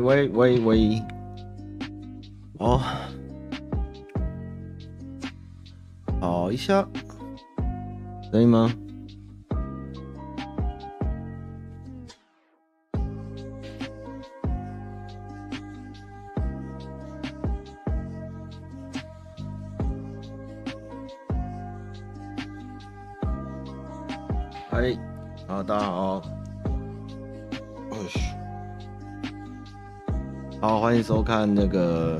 喂喂喂喂，哦，好一下，可以吗？收看那个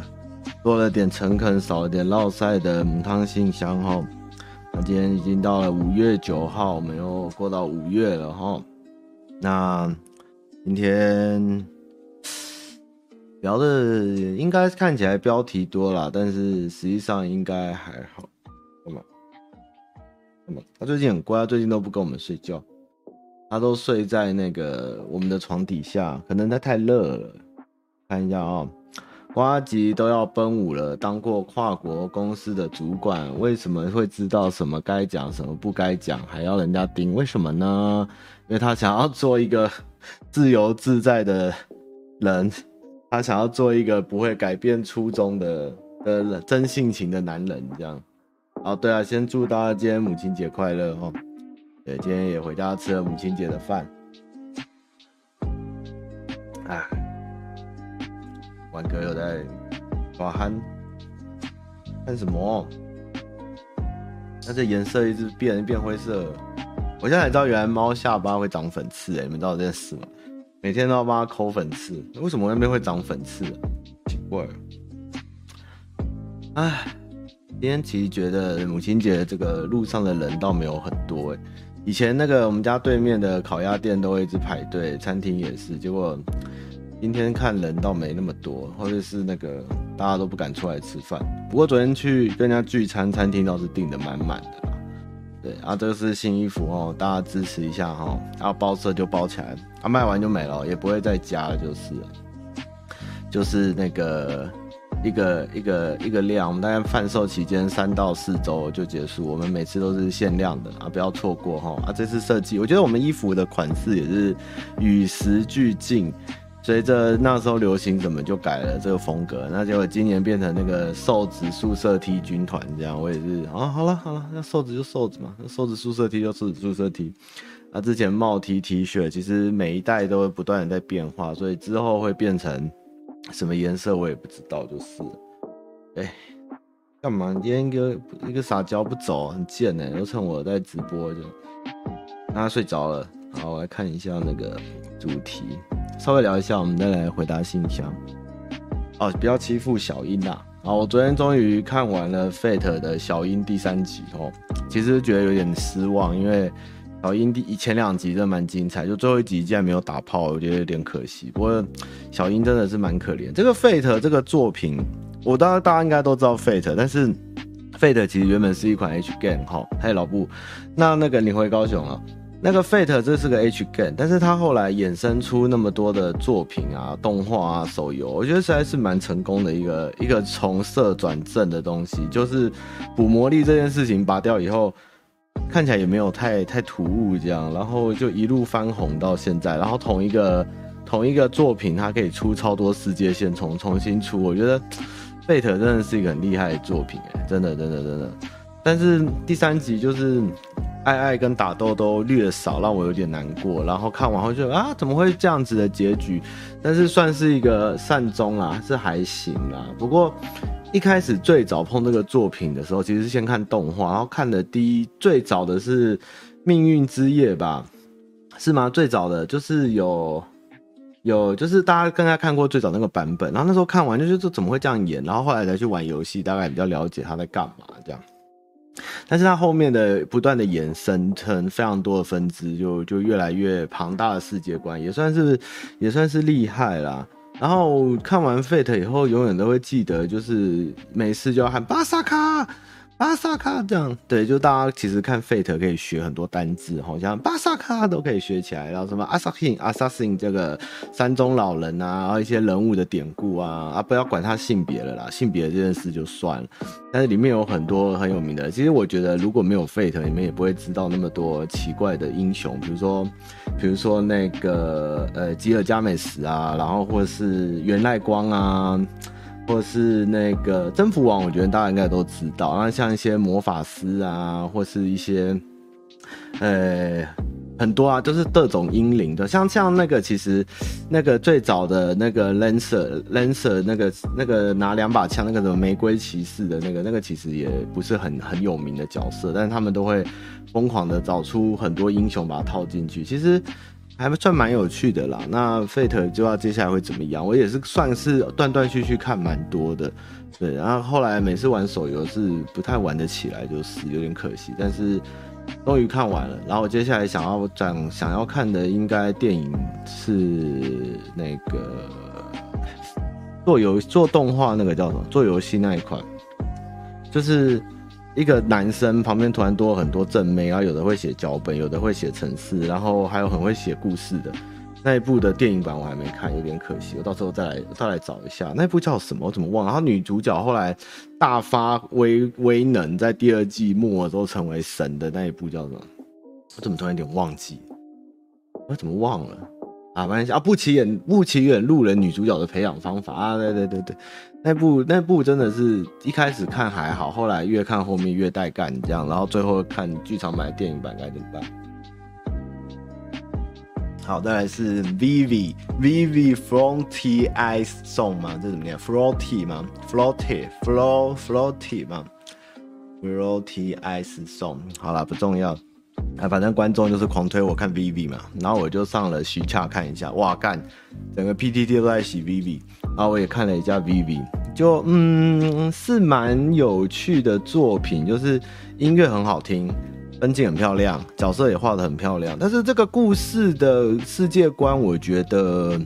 多了点诚恳，少了点烙赛的母汤信箱哈。那今天已经到了五月九号，我们又过到五月了哈。那今天聊的应该看起来标题多了，但是实际上应该还好。那么，那么？他最近很乖，他最近都不跟我们睡觉，他都睡在那个我们的床底下，可能他太热了。看一下啊、哦，呱吉都要奔五了，当过跨国公司的主管，为什么会知道什么该讲，什么不该讲，还要人家盯？为什么呢？因为他想要做一个自由自在的人，他想要做一个不会改变初衷的的真性情的男人，这样。哦，对啊，先祝大家今天母亲节快乐哦。对，今天也回家吃了母亲节的饭。啊。玩哥又在耍憨，看什么？它这颜色一直变，变灰色。我现在才知道，原来猫下巴会长粉刺，哎，你们知道这件事吗？每天都要帮它抠粉刺，为什么那边会长粉刺？奇怪。哎，今天其实觉得母亲节这个路上的人倒没有很多，哎，以前那个我们家对面的烤鸭店都会一直排队，餐厅也是，结果。今天看人倒没那么多，或者是那个大家都不敢出来吃饭。不过昨天去跟人家聚餐，餐厅倒是订得满满的。对啊，这个是新衣服哦，大家支持一下哈。啊，包色就包起来，啊，卖完就没了，也不会再加了，就是，就是那个一个一个一个量，我们大概贩售期间三到四周就结束。我们每次都是限量的啊，不要错过哈。啊，这次设计，我觉得我们衣服的款式也是与时俱进。随着那时候流行，怎么就改了这个风格？那结果今年变成那个瘦子宿舍 T 军团这样，我也是啊，好了好了，那瘦子就瘦子嘛，那瘦子宿舍 T 就瘦子宿舍 T。那之前帽 T T 恤，其实每一代都会不断的在变化，所以之后会变成什么颜色我也不知道，就是。哎，干嘛？今天一个一个撒娇不走，很贱呢，又趁我在直播就，让他睡着了。好，我来看一下那个主题。稍微聊一下，我们再来回答信箱。哦，不要欺负小樱啦！好，我昨天终于看完了《Fate》的小樱第三集哦，其实觉得有点失望，因为小樱第前两集真的蛮精彩，就最后一集竟然没有打炮，我觉得有点可惜。不过小樱真的是蛮可怜。这个《Fate》这个作品，我当然大家应该都知道《Fate》，但是《Fate》其实原本是一款 H game 哈。嘿，老布，那那个你回高雄了？那个 Fate 这是个 H game，但是它后来衍生出那么多的作品啊、动画啊、手游，我觉得实在是蛮成功的一个一个从色转正的东西。就是补魔力这件事情拔掉以后，看起来也没有太太突兀这样，然后就一路翻红到现在。然后同一个同一个作品，它可以出超多世界线，重重新出，我觉得 Fate 真的是一个很厉害的作品哎，真的真的真的。但是第三集就是。爱爱跟打斗都略少，让我有点难过。然后看完后就啊，怎么会这样子的结局？但是算是一个善终啦，是还行啦。不过一开始最早碰这个作品的时候，其实是先看动画，然后看的第一最早的是《命运之夜》吧？是吗？最早的就是有有，就是大家刚才看过最早那个版本，然后那时候看完就觉得怎么会这样演？然后后来才去玩游戏，大概比较了解他在干嘛这样。但是它后面的不断的衍生成非常多的分支，就就越来越庞大的世界观，也算是也算是厉害啦。然后看完 Fate 以后，永远都会记得，就是每次就要喊巴萨卡，巴萨卡这样，对，就大家其实看 Fate 可以学很多单字，好像巴萨卡都可以学起来，然后什么 Assassin Assassin 这个山中老人啊，然后一些人物的典故啊，啊，不要管他性别了啦，性别这件事就算了，但是里面有很多很有名的，其实我觉得如果没有 Fate，你们也不会知道那么多奇怪的英雄，比如说，比如说那个呃吉尔加美什啊，然后或者是源赖光啊。或是那个征服王，我觉得大家应该都知道。那像一些魔法师啊，或是一些，呃，很多啊，都是各种英灵的。像像那个，其实那个最早的那个 Lancer Lancer 那个那个拿两把枪那个什么玫瑰骑士的那个那个，其实也不是很很有名的角色，但是他们都会疯狂的找出很多英雄把它套进去。其实。还算蛮有趣的啦，那 Fate 就要接下来会怎么样？我也是算是断断续续看蛮多的，对。然后后来每次玩手游是不太玩得起来，就是有点可惜。但是终于看完了，然后我接下来想要讲想要看的应该电影是那个做游做动画那个叫什么？做游戏那一款，就是。一个男生旁边突然多了很多正妹，然后有的会写脚本，有的会写程式，然后还有很会写故事的那一部的电影版我还没看，有点可惜，我到时候再来再来找一下那部叫什么，我怎么忘了？然后女主角后来大发威威能，在第二季末的时候成为神的那一部叫什么？我怎么突然有点忘记？我怎么忘了？啊，没关系啊，不起眼不起眼路人女主角的培养方法啊，对对对对。那部那部真的是一开始看还好，后来越看后面越带干这样，然后最后看剧场版电影版该怎么办？好，再来是 Vivi Vivi Floaty Ice Song 吗？这怎么念？Floaty 吗？Floaty Float Floaty 吗？Floaty Ice Song 好了，不重要。啊，反正观众就是狂推我看 Vivy 嘛，然后我就上了徐恰看一下，哇干，整个 PTT 都在洗 Vivy，然后我也看了一下 Vivy，就嗯是蛮有趣的作品，就是音乐很好听，分镜很漂亮，角色也画得很漂亮，但是这个故事的世界观，我觉得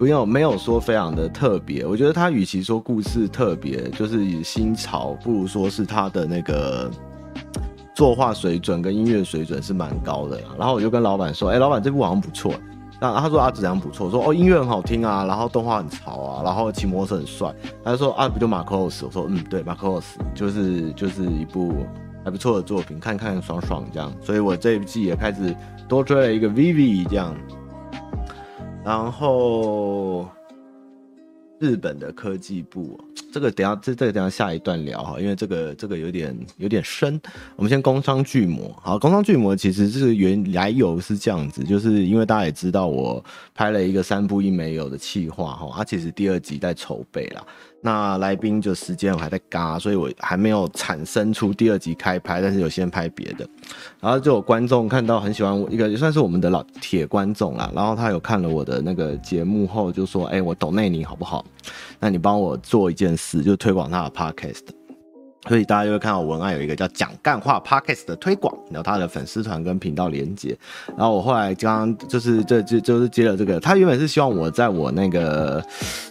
不用没有说非常的特别，我觉得它与其说故事特别，就是新潮，不如说是它的那个。作画水准跟音乐水准是蛮高的，然后我就跟老板说：“哎、老板这部好像不错。”那他说：“啊，质量不错。”说：“哦，音乐很好听啊，然后动画很潮啊，然后骑摩托车很帅。”他就说：“啊，不就马克洛斯？”我说：“嗯，对，马克洛斯就是就是一部还不错的作品，看看爽爽这样。”所以我这一季也开始多追了一个 Vivi 这样，然后日本的科技部。这个等下，这这个等下下一段聊哈，因为这个这个有点有点深。我们先工商巨魔，好，工商巨魔其实是原来由是这样子，就是因为大家也知道我拍了一个三部一没有的企划哈，它其实第二集在筹备啦。那来宾就时间我还在嘎，所以我还没有产生出第二集开拍，但是有先拍别的。然后就有观众看到很喜欢我一个也算是我们的老铁观众啦，然后他有看了我的那个节目后就说：“哎、我懂内你好不好？那你帮我做一件事，就推广他的 podcast。”所以大家就会看到文案有一个叫“讲干话 Podcast” 的推广，然后他的粉丝团跟频道连接。然后我后来刚刚就是这就就是接了这个，他原本是希望我在我那个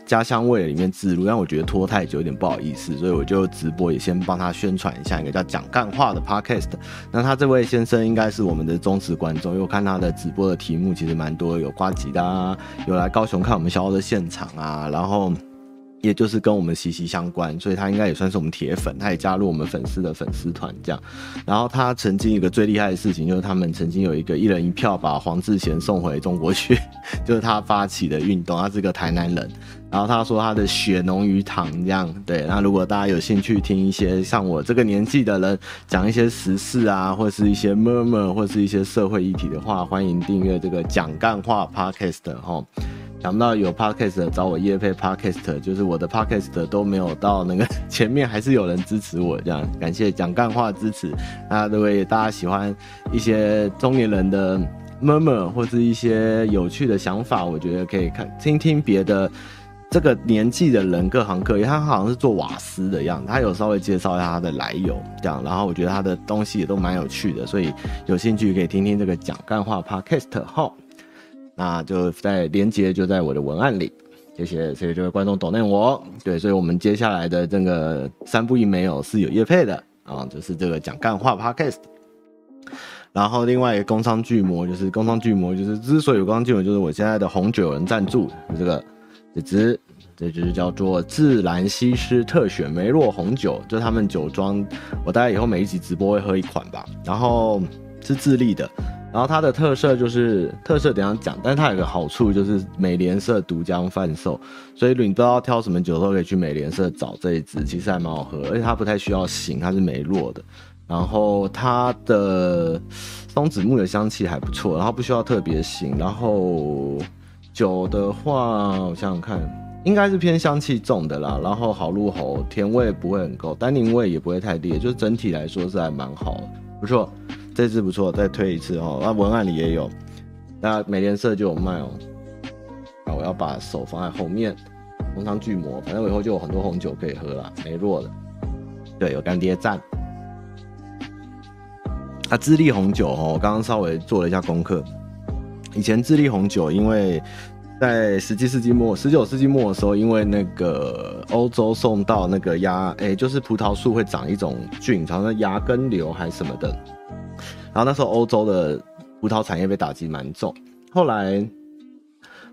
家乡味里面置入，但我觉得拖太久有点不好意思，所以我就直播也先帮他宣传一下一个叫“讲干话”的 Podcast。那他这位先生应该是我们的忠实观众，因为我看他的直播的题目其实蛮多，有呱吉的啊，有来高雄看我们小欧的现场啊，然后。也就是跟我们息息相关，所以他应该也算是我们铁粉，他也加入我们粉丝的粉丝团这样。然后他曾经一个最厉害的事情，就是他们曾经有一个一人一票把黄志贤送回中国去，就是他发起的运动。他是个台南人，然后他说他的血浓于糖这样。对，那如果大家有兴趣听一些像我这个年纪的人讲一些时事啊，或是一些 murmur 或是一些社会议题的话，欢迎订阅这个讲干话 podcast 哈。想不到有 podcast 找我夜配 podcast，就是我的 podcast 都没有到那个 前面，还是有人支持我这样，感谢讲干话支持。那各位大家喜欢一些中年人的 murmur 或是一些有趣的想法，我觉得可以看听听别的这个年纪的人各行各业，他好像是做瓦斯的样子，他有稍微介绍一下他的来由这样，然后我觉得他的东西也都蛮有趣的，所以有兴趣可以听听这个讲干话 podcast 哈。那就在连接就在我的文案里，谢谢谢，谢这位观众懂内我。对，所以我们接下来的这个三不一没有是有业配的啊，就是这个讲干话 Podcast。然后另外一个工商巨魔就是工商巨魔，就是之所以有工商巨魔，就是我现在的红酒有人赞助，就这个这支这支叫做自然西施特选梅洛红酒，就他们酒庄，我大概以后每一集直播会喝一款吧。然后是智利的，然后它的特色就是特色等一下讲，但它有个好处就是美联社独家贩售，所以你不知道挑什么酒都可以去美联社找这一支，其实还蛮好喝，而且它不太需要醒，它是梅洛的。然后它的松子木的香气还不错，然后不需要特别醒。然后酒的话，我想想看，应该是偏香气重的啦。然后好入喉，甜味不会很够，单宁味也不会太烈，就是整体来说是还蛮好的，不错。这支不错，再推一次哦。那文案里也有，那美联社就有卖哦。啊我要把手放在后面，红糖巨魔，反正我以后就有很多红酒可以喝了，梅洛的。对，有干爹赞。啊，智利红酒哦，我刚刚稍微做了一下功课。以前智利红酒，因为在十七世纪末、十九世纪末的时候，因为那个欧洲送到那个芽，哎、就是葡萄树会长一种菌，好像芽根瘤还是什么的。然后那时候欧洲的葡萄产业被打击蛮重。后来，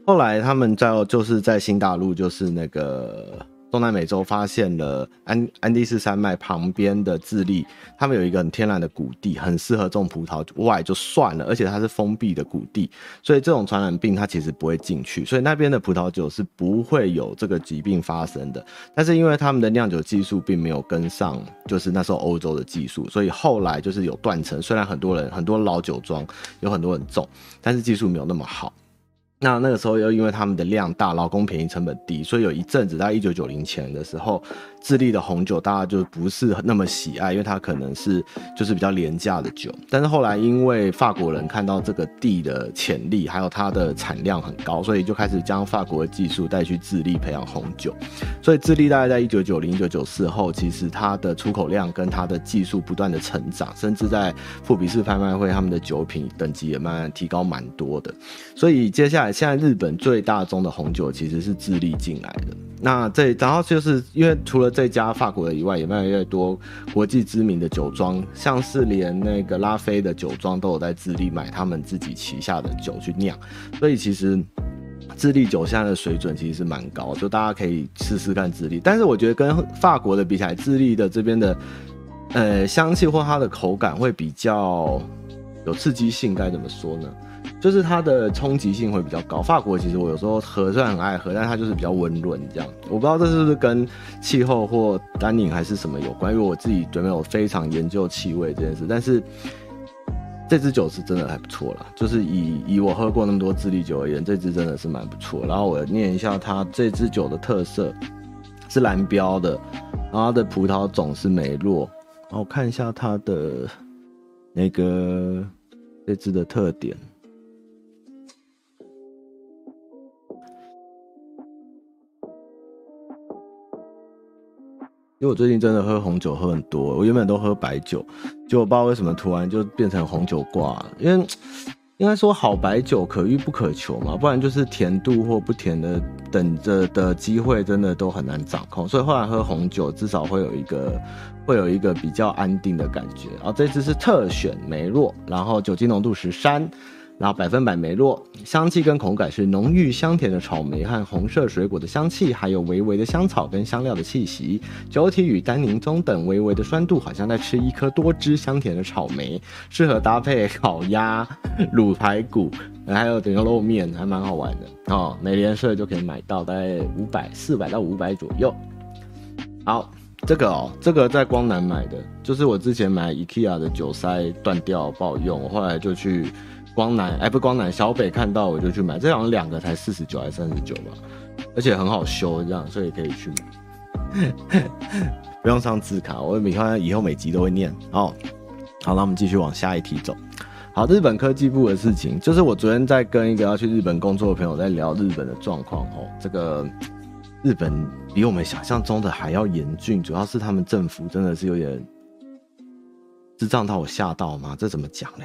后来他们在就是在新大陆，就是那个。东南美洲发现了安安第斯山脉旁边的智利，他们有一个很天然的谷地，很适合种葡萄。外就算了，而且它是封闭的谷地，所以这种传染病它其实不会进去，所以那边的葡萄酒是不会有这个疾病发生的。但是因为他们的酿酒技术并没有跟上，就是那时候欧洲的技术，所以后来就是有断层。虽然很多人很多老酒庄有很多人种，但是技术没有那么好。那那个时候又因为他们的量大，劳工便宜，成本低，所以有一阵子在一九九零前的时候，智利的红酒大家就不是那么喜爱，因为它可能是就是比较廉价的酒。但是后来因为法国人看到这个地的潜力，还有它的产量很高，所以就开始将法国的技术带去智利培养红酒。所以智利大概在一九九零、一九九四后，其实它的出口量跟它的技术不断的成长，甚至在富比士拍卖会，他们的酒品等级也慢慢提高蛮多的。所以接下来。现在日本最大宗的红酒其实是智利进来的。那这然后就是因为除了这家法国的以外，也越来越多国际知名的酒庄，像是连那个拉菲的酒庄都有在智利买他们自己旗下的酒去酿。所以其实智利酒现在的水准其实是蛮高，就大家可以试试看智利。但是我觉得跟法国的比起来，智利的这边的呃香气或它的口感会比较有刺激性，该怎么说呢？就是它的冲击性会比较高。法国其实我有时候喝，虽然很爱喝，但它就是比较温润这样。我不知道这是不是跟气候或单宁还是什么有关，因为我自己没有非常研究气味这件事。但是这支酒是真的还不错啦，就是以以我喝过那么多智利酒而言，这支真的是蛮不错。然后我念一下它这支酒的特色，是蓝标的，然后它的葡萄种是梅洛。然后我看一下它的那个这支的特点。因为我最近真的喝红酒喝很多，我原本都喝白酒，就我不知道为什么突然就变成红酒挂。因为应该说好白酒可遇不可求嘛，不然就是甜度或不甜的等着的机会真的都很难掌控。所以后来喝红酒至少会有一个会有一个比较安定的感觉。然后这支是特选梅洛，然后酒精浓度十三。然后百分百梅洛，香气跟口感是浓郁香甜的草莓和红色水果的香气，还有微微的香草跟香料的气息。酒体与单宁中等，微微的酸度，好像在吃一颗多汁香甜的草莓，适合搭配烤鸭、卤排骨，还有牛肉面，还蛮好玩的哦。美联社就可以买到，大概五百、四百到五百左右。好，这个哦，这个在光南买的，就是我之前买 IKEA 的酒塞断掉不好用，我后来就去。光南哎，不光南，小北看到我就去买，这好像两个才四十九还是三十九吧，而且很好修，这样所以可以去买，不用上字卡。我每看以后每集都会念哦。好，那我们继续往下一题走。好，日本科技部的事情，就是我昨天在跟一个要去日本工作的朋友在聊日本的状况哦。这个日本比我们想象中的还要严峻，主要是他们政府真的是有点智障到我吓到吗？这怎么讲呢？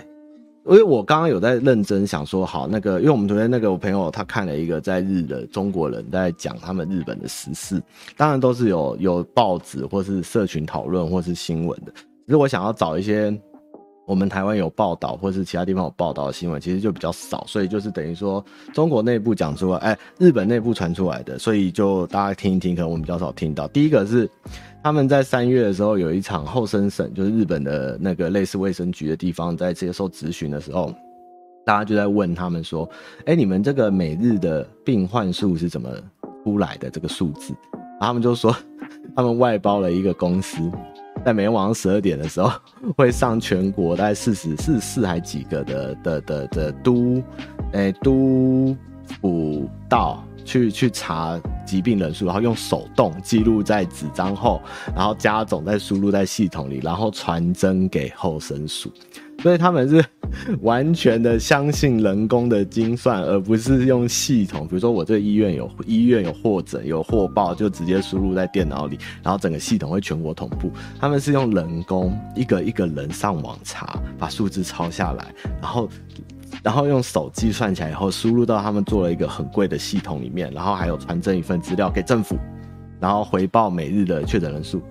因为我刚刚有在认真想说，好，那个，因为我们昨天那个我朋友他看了一个在日的中国人在讲他们日本的时事，当然都是有有报纸或是社群讨论或是新闻的。其实我想要找一些我们台湾有报道或是其他地方有报道的新闻，其实就比较少，所以就是等于说中国内部讲出来，哎，日本内部传出来的，所以就大家听一听，可能我们比较少听到。第一个是。他们在三月的时候有一场后生省，就是日本的那个类似卫生局的地方，在接受质询的时候，大家就在问他们说：“哎，你们这个每日的病患数是怎么出来的？这个数字？”他们就说，他们外包了一个公司，在每天晚上十二点的时候，会上全国大概四十四四还几个的的的的都，哎都府道。去去查疾病人数，然后用手动记录在纸张后，然后加总再输入在系统里，然后传真给后生署。所以他们是完全的相信人工的精算，而不是用系统。比如说我这个医院有医院有获诊有获报，就直接输入在电脑里，然后整个系统会全国同步。他们是用人工一个一个人上网查，把数字抄下来，然后。然后用手计算起来以后，输入到他们做了一个很贵的系统里面，然后还有传真一份资料给政府，然后回报每日的确诊人数，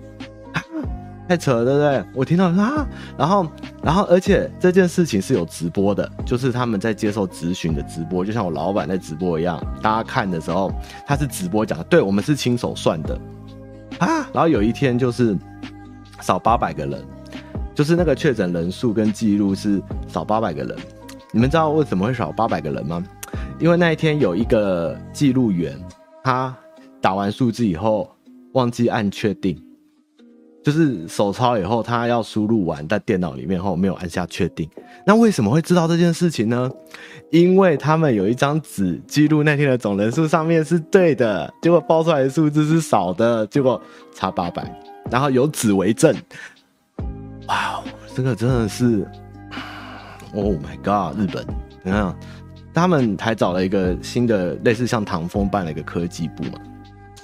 太扯了，对不对？我听到啊，然后，然后，而且这件事情是有直播的，就是他们在接受咨询的直播，就像我老板在直播一样，大家看的时候他是直播讲的，对，我们是亲手算的啊，然后有一天就是少八百个人，就是那个确诊人数跟记录是少八百个人。你们知道为什么会少八百个人吗？因为那一天有一个记录员，他打完数字以后忘记按确定，就是手抄以后他要输入完在电脑里面后没有按下确定。那为什么会知道这件事情呢？因为他们有一张纸记录那天的总人数上面是对的，结果报出来的数字是少的，结果差八百，然后有纸为证。哇，这个真的是。Oh my god！日本，你看，他们还找了一个新的类似像唐风办了一个科技部嘛，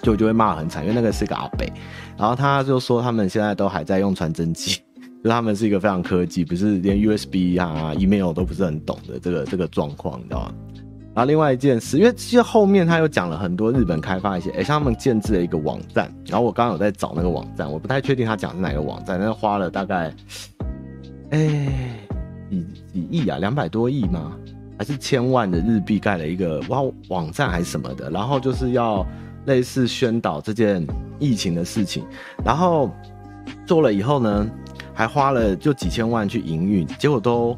就就会骂很惨，因为那个是个阿北，然后他就说他们现在都还在用传真机，就他们是一个非常科技，不是连 USB 啊、email 都不是很懂的这个这个状况，你知道吗？然后另外一件事，因为其实后面他又讲了很多日本开发一些，哎，像他们建制了一个网站，然后我刚刚有在找那个网站，我不太确定他讲是哪个网站，但是花了大概，哎。几几亿啊，两百多亿吗？还是千万的日币盖了一个哇网站还是什么的？然后就是要类似宣导这件疫情的事情，然后做了以后呢，还花了就几千万去营运，结果都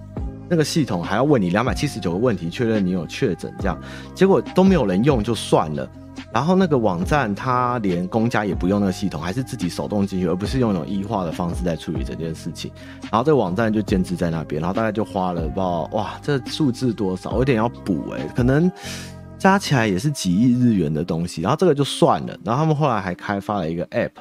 那个系统还要问你两百七十九个问题，确认你有确诊这样，结果都没有人用就算了。然后那个网站，它连公家也不用那个系统，还是自己手动进去，而不是用那种异化的方式在处理整件事情。然后这个网站就建置在那边，然后大概就花了不知道哇，这数字多少？我有点要补哎，可能加起来也是几亿日元的东西。然后这个就算了，然后他们后来还开发了一个 App。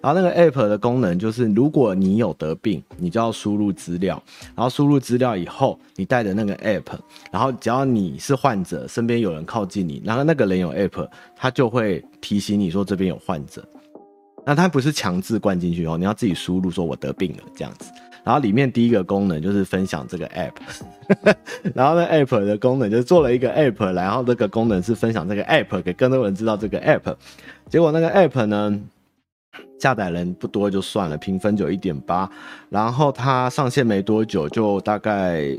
然后那个 app 的功能就是，如果你有得病，你就要输入资料，然后输入资料以后，你带着那个 app，然后只要你是患者，身边有人靠近你，然后那个人有 app，他就会提醒你说这边有患者。那他不是强制灌进去哦，你要自己输入说我得病了这样子。然后里面第一个功能就是分享这个 app，然后那 app 的功能就是做了一个 app，然后这个功能是分享这个 app 给更多人知道这个 app，结果那个 app 呢？下载人不多就算了，评分就一点八，然后它上线没多久就大概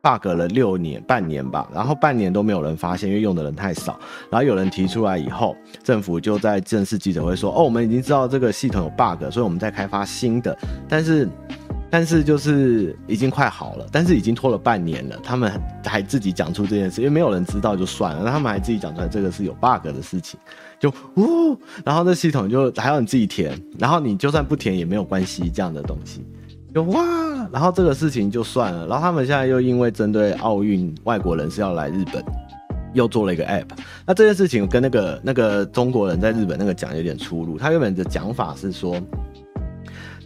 bug 了六年半年吧，然后半年都没有人发现，因为用的人太少。然后有人提出来以后，政府就在正式记者会说：“哦，我们已经知道这个系统有 bug，所以我们在开发新的。”但是。但是就是已经快好了，但是已经拖了半年了，他们还自己讲出这件事，因为没有人知道就算了，那他们还自己讲出来这个是有 bug 的事情，就呜，然后那系统就还要你自己填，然后你就算不填也没有关系这样的东西，就哇，然后这个事情就算了，然后他们现在又因为针对奥运外国人是要来日本，又做了一个 app，那这件事情跟那个那个中国人在日本那个讲有点出入，他原本的讲法是说。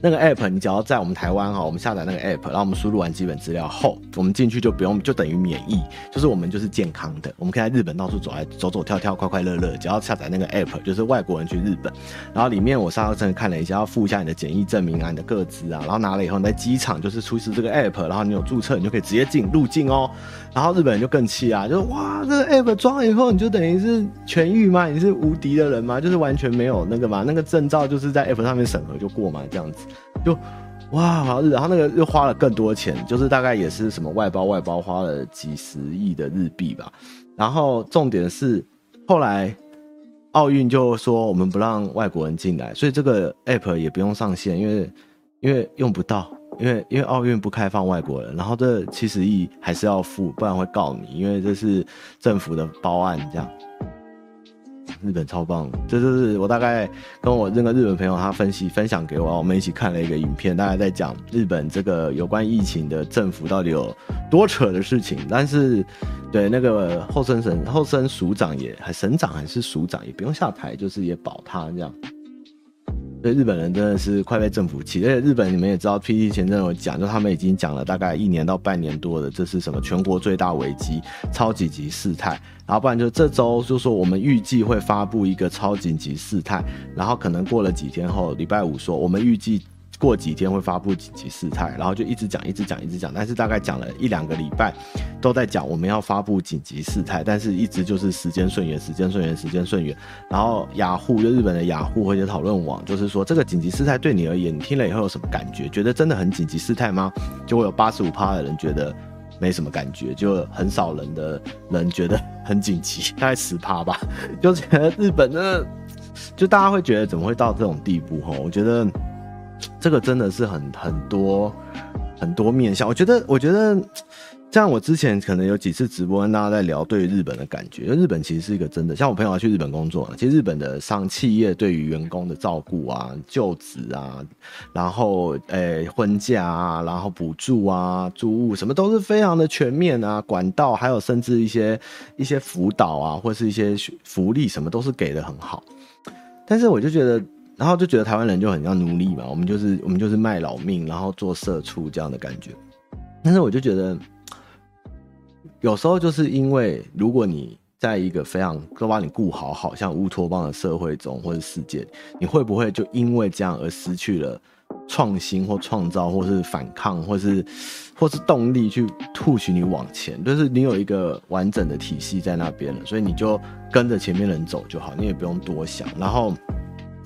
那个 app 你只要在我们台湾哈，我们下载那个 app，然后我们输入完基本资料后，我们进去就不用，就等于免疫，就是我们就是健康的，我们可以在日本到处走来走走跳跳，快快乐乐。只要下载那个 app，就是外国人去日本，然后里面我上次真的看了一下，要附一下你的检疫证明啊，你的个资啊，然后拿了以后你在机场就是出示这个 app，然后你有注册，你就可以直接进入境哦。然后日本人就更气啊，就是哇，这个 app 装了以后，你就等于是痊愈吗？你是无敌的人吗？就是完全没有那个嘛，那个证照就是在 app 上面审核就过嘛，这样子就哇，然后那个又花了更多钱，就是大概也是什么外包外包花了几十亿的日币吧。然后重点是后来奥运就说我们不让外国人进来，所以这个 app 也不用上线，因为因为用不到。因为因为奥运不开放外国人，然后这七十亿还是要付，不然会告你，因为这是政府的包案，这样。日本超棒，这就是我大概跟我那个日本朋友他分析分享给我，我们一起看了一个影片，大概在讲日本这个有关疫情的政府到底有多扯的事情。但是对那个后生省后生署长也还省长还是署长也不用下台，就是也保他这样。所以日本人真的是快被政府气，而且日本你们也知道，P D 前阵有讲，就他们已经讲了大概一年到半年多的，这是什么全国最大危机，超级级事态，然后不然就这周就说我们预计会发布一个超紧急事态，然后可能过了几天后，礼拜五说我们预计。过几天会发布紧急事态，然后就一直讲，一直讲，一直讲，但是大概讲了一两个礼拜，都在讲我们要发布紧急事态，但是一直就是时间顺延，时间顺延，时间顺延。然后雅虎就日本的雅虎或者讨论网，就是说这个紧急事态对你而言，你听了以后有什么感觉？觉得真的很紧急事态吗？就会有八十五趴的人觉得没什么感觉，就很少人的人觉得很紧急，大概十趴吧。就觉得日本的，就大家会觉得怎么会到这种地步？哈，我觉得。这个真的是很很多很多面向，我觉得，我觉得，像我之前可能有几次直播跟大家在聊对于日本的感觉，因为日本其实是一个真的，像我朋友要去日本工作，其实日本的上企业对于员工的照顾啊、就职啊，然后诶婚假啊，然后补助啊、租屋什么都是非常的全面啊，管道还有甚至一些一些辅导啊，或是一些福利什么都是给的很好，但是我就觉得。然后就觉得台湾人就很像奴隶嘛，我们就是我们就是卖老命，然后做社畜这样的感觉。但是我就觉得，有时候就是因为如果你在一个非常都把你顾好，好像乌托邦的社会中或者世界，你会不会就因为这样而失去了创新或创造，或是反抗，或是 或是动力去 push 你往前？就是你有一个完整的体系在那边了，所以你就跟着前面人走就好，你也不用多想。然后。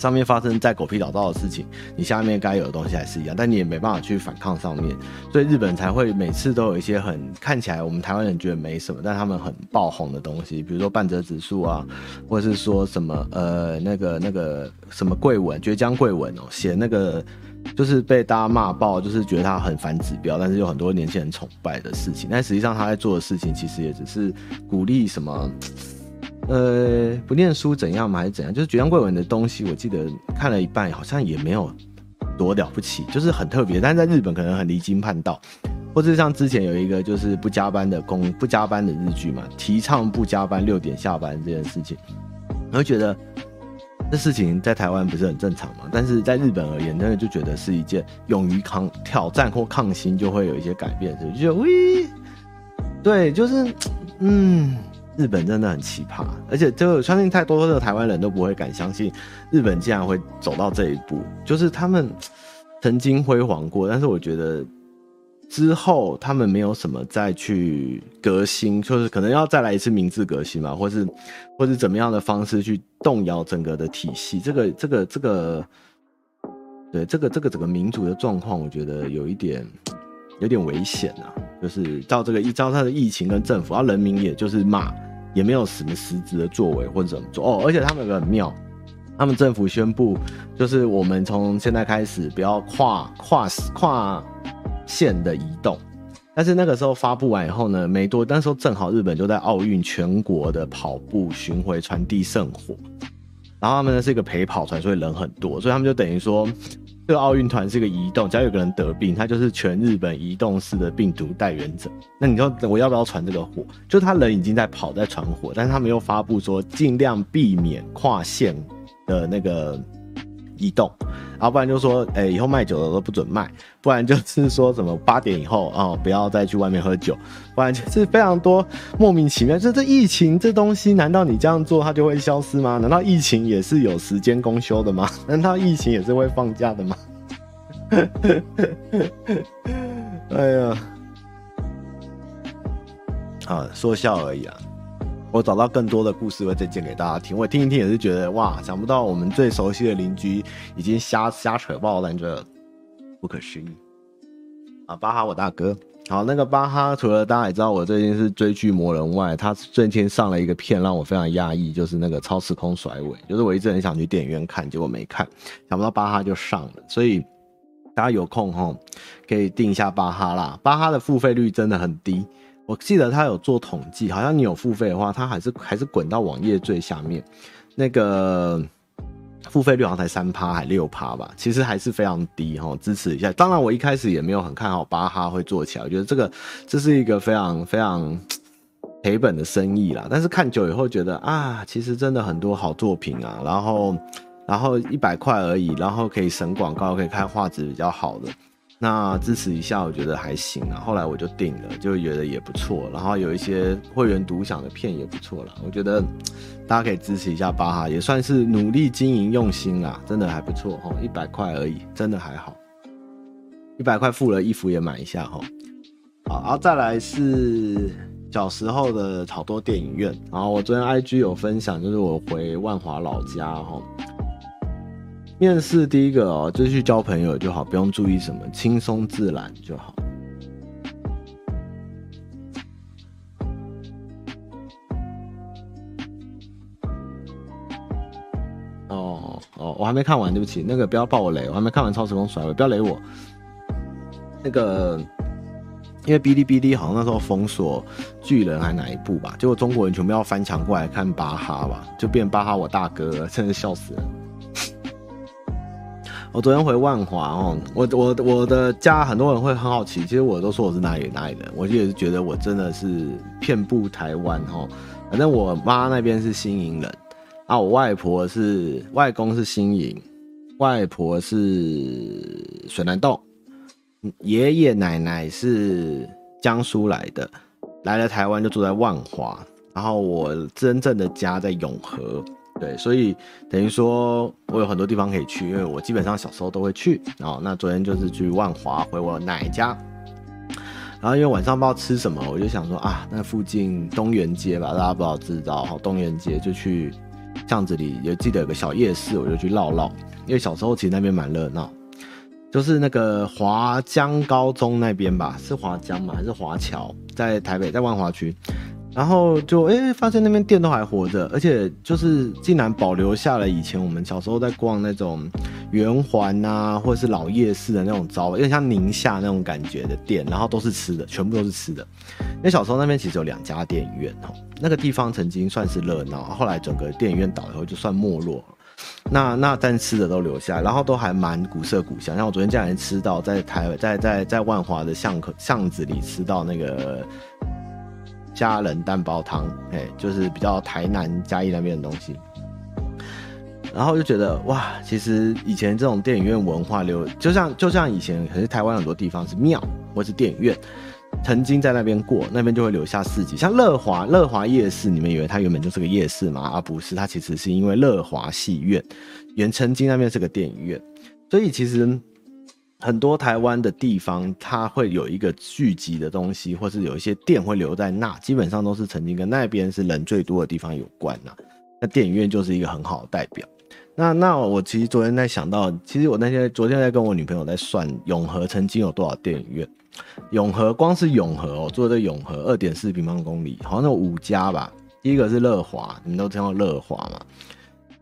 上面发生再狗屁倒灶的事情，你下面该有的东西还是一样，但你也没办法去反抗上面，所以日本才会每次都有一些很看起来我们台湾人觉得没什么，但他们很爆红的东西，比如说半泽直树啊，或者是说什么呃那个那个什么桂文绝江贵文哦，写那个就是被大家骂爆，就是觉得他很反指标，但是有很多年轻人崇拜的事情，但实际上他在做的事情其实也只是鼓励什么。呃，不念书怎样吗？还是怎样？就是堀江贵文的东西，我记得看了一半，好像也没有多了不起，就是很特别。但是在日本可能很离经叛道，或者像之前有一个就是不加班的工不加班的日剧嘛，提倡不加班六点下班这件事情，我会觉得这事情在台湾不是很正常嘛？但是在日本而言，真的就觉得是一件勇于抗挑战或抗新就会有一些改变，就觉得喂，对，就是嗯。日本真的很奇葩，而且就相信太多的台湾人都不会敢相信，日本竟然会走到这一步。就是他们曾经辉煌过，但是我觉得之后他们没有什么再去革新，就是可能要再来一次明治革新嘛，或是或是怎么样的方式去动摇整个的体系。这个这个这个，对这个这个整个民主的状况，我觉得有一点。有点危险啊，就是照这个一照他的疫情跟政府，然后人民也就是骂，也没有什么实质的作为或者怎么做哦。而且他们有个很妙，他们政府宣布，就是我们从现在开始不要跨跨跨线的移动。但是那个时候发布完以后呢，没多，那时候正好日本就在奥运全国的跑步巡回传递圣火，然后他们呢是一个陪跑团，所以人很多，所以他们就等于说。这个奥运团是个移动，只要有个人得病，他就是全日本移动式的病毒带源者。那你说我要不要传这个火？就他人已经在跑，在传火，但是他们又发布说尽量避免跨线的那个移动，然后不然就说，哎、以后卖酒的都不准卖，不然就是说什么八点以后啊、哦，不要再去外面喝酒，不然就是非常多莫名其妙。就这疫情这东西，难道你这样做它就会消失吗？难道疫情也是有时间公休的吗？难道疫情也是会放假的吗？哎呀，啊，说笑而已啊。我找到更多的故事会再讲给大家听，我听一听也是觉得哇，想不到我们最熟悉的邻居已经瞎瞎扯爆了，这不可思议啊！巴哈我大哥，好，那个巴哈除了大家也知道我最近是追剧魔人外，他最近上了一个片让我非常压抑，就是那个超时空甩尾，就是我一直很想去电影院看，结果没看，想不到巴哈就上了，所以大家有空哈可以订一下巴哈啦，巴哈的付费率真的很低。我记得他有做统计，好像你有付费的话，他还是还是滚到网页最下面，那个付费率好像才三趴还六趴吧，其实还是非常低哈，支持一下。当然，我一开始也没有很看好巴哈会做起来，我觉得这个这是一个非常非常赔本的生意啦。但是看久以后觉得啊，其实真的很多好作品啊，然后然后一百块而已，然后可以省广告，可以看画质比较好的。那支持一下，我觉得还行啊。后来我就订了，就觉得也不错。然后有一些会员独享的片也不错了。我觉得大家可以支持一下巴哈，也算是努力经营用心啦，真的还不错哈。一百块而已，真的还好。一百块付了衣服也买一下哈。好，然后再来是小时候的好多电影院。然后我昨天 IG 有分享，就是我回万华老家哈。面试第一个哦，就去交朋友就好，不用注意什么，轻松自然就好。哦哦，我还没看完，对不起，那个不要爆我雷，我还没看完《超时空甩尾》，不要雷我。那个，因为哔哩哔哩好像那时候封锁巨人还哪一部吧，结果中国人全部要翻墙过来看巴哈吧，就变巴哈我大哥，真是笑死了。我昨天回万华哦，我我我的家很多人会很好奇，其实我都说我是哪里哪里人，我也是觉得我真的是遍布台湾哈。反正我妈那边是新营人啊，我外婆是外公是新营，外婆是水南洞，爷爷奶奶是江苏来的，来了台湾就住在万华，然后我真正的家在永和。对，所以等于说我有很多地方可以去，因为我基本上小时候都会去。然后那昨天就是去万华回我奶家，然后因为晚上不知道吃什么，我就想说啊，那附近东园街吧，大家不知道知道哈，东园街就去巷子里，也记得有个小夜市，我就去绕绕。因为小时候其实那边蛮热闹，就是那个华江高中那边吧，是华江吗？还是华侨？在台北，在万华区。然后就哎、欸，发现那边店都还活着，而且就是竟然保留下了以前我们小时候在逛那种圆环啊，或者是老夜市的那种招，有点像宁夏那种感觉的店，然后都是吃的，全部都是吃的。因为小时候那边其实有两家电影院哦，那个地方曾经算是热闹，后来整个电影院倒以后就算没落。那那但吃的都留下来，然后都还蛮古色古香。像我昨天竟然吃到在台在在，在万华的巷口巷子里吃到那个。虾仁蛋包汤，哎，就是比较台南嘉义那边的东西，然后就觉得哇，其实以前这种电影院文化流，就像就像以前，可是台湾很多地方是庙或是电影院，曾经在那边过，那边就会留下四季。像乐华乐华夜市，你们以为它原本就是个夜市吗？啊，不是，它其实是因为乐华戏院原曾经那边是个电影院，所以其实。很多台湾的地方，它会有一个聚集的东西，或是有一些店会留在那，基本上都是曾经跟那边是人最多的地方有关呐。那电影院就是一个很好的代表。那那我其实昨天在想到，其实我那天昨天在跟我女朋友在算永和曾经有多少电影院。永和光是永和哦，做的永和二点四平方公里，好像有五家吧。第一个是乐华，你们都知道乐华嘛？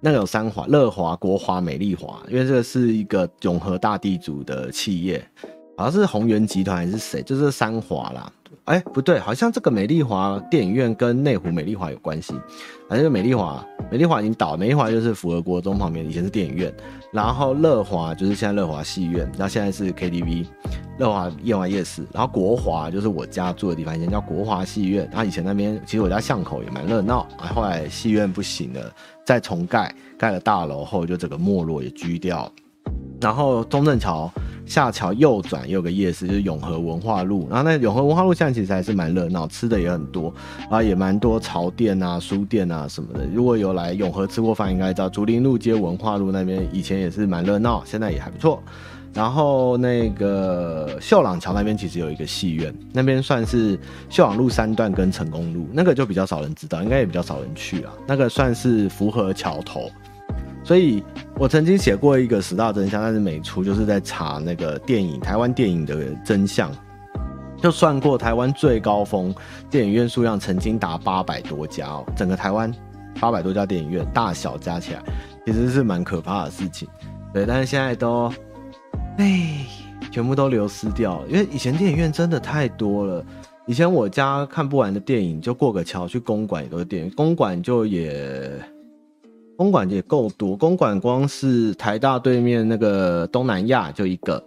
那个有三华、乐华、国华、美丽华，因为这个是一个永和大地主的企业，好像是宏源集团还是谁，就是三华啦。哎、不对，好像这个美丽华电影院跟内湖美丽华有关系。反正美丽华，美丽华已经倒了，美丽华就是福和国中旁边，以前是电影院。然后乐华就是现在乐华戏院，然后现在是 KTV。乐华夜晚夜市，然后国华就是我家住的地方，以前叫国华戏院。然后以前那边其实我家巷口也蛮热闹。啊，后来戏院不行了，再重盖，盖了大楼后就整个没落也居掉。然后中正桥。下桥右转有个夜市，就是永和文化路。然后那永和文化路现在其实还是蛮热闹，吃的也很多，啊也蛮多潮店啊、书店啊什么的。如果有来永和吃过饭，应该知道竹林路街文化路那边以前也是蛮热闹，现在也还不错。然后那个秀朗桥那边其实有一个戏院，那边算是秀朗路三段跟成功路，那个就比较少人知道，应该也比较少人去啊。那个算是福和桥头。所以我曾经写过一个十大真相，但是没出，就是在查那个电影，台湾电影的真相，就算过台湾最高峰电影院数量曾经达八百多家哦，整个台湾八百多家电影院，大小加起来，其实是蛮可怕的事情。对，但是现在都，哎，全部都流失掉了，因为以前电影院真的太多了。以前我家看不完的电影，就过个桥去公馆也都是电影，公馆就也。公馆也够多，公馆光是台大对面那个东南亚就一个，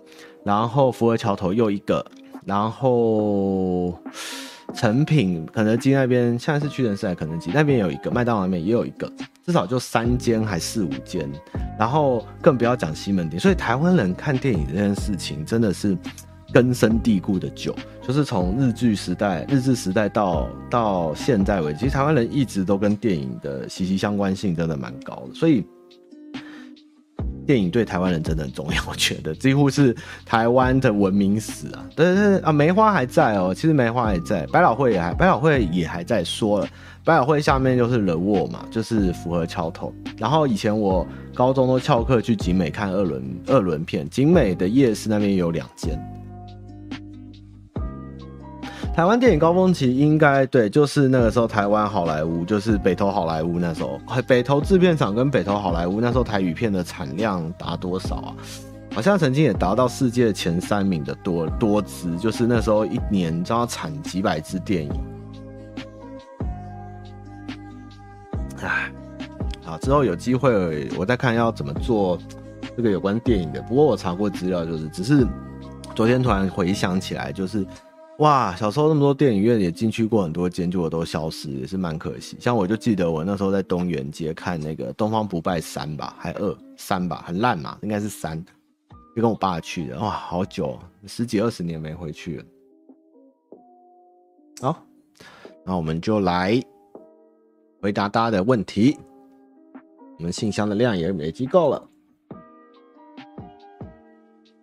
然后福和桥头又一个，然后诚品、肯德基那边现在是屈臣氏还肯德基那边有一个，麦当劳那边也有一个，至少就三间还四五间，然后更不要讲西门町，所以台湾人看电影这件事情真的是。根深蒂固的久，就是从日剧时代、日治时代到到现在为止，其实台湾人一直都跟电影的息息相关性真的蛮高的，所以电影对台湾人真的很重要，我觉得几乎是台湾的文明史啊。但是啊，梅花还在哦，其实梅花还在，百老汇也还，百老汇也还在说了，百老汇下面就是 The Wall 嘛，就是符合桥头。然后以前我高中都翘课去景美看二轮二轮片，景美的夜市那边有两间。台湾电影高峰期应该对，就是那个时候台湾好莱坞，就是北投好莱坞那时候，北投制片厂跟北投好莱坞那时候台语片的产量达多少啊？好像曾经也达到世界前三名的多多支，就是那时候一年就要产几百支电影。哎，好，之后有机会我再看要怎么做这个有关电影的。不过我查过资料，就是只是昨天突然回想起来，就是。哇，小时候那么多电影院也进去过很多间，结果都消失，也是蛮可惜。像我就记得我那时候在东园街看那个《东方不败三》吧，还二三吧，很烂嘛，应该是三，就跟我爸去的。哇，好久，十几二十年没回去了。好，那我们就来回答大家的问题。我们信箱的量也累积够了。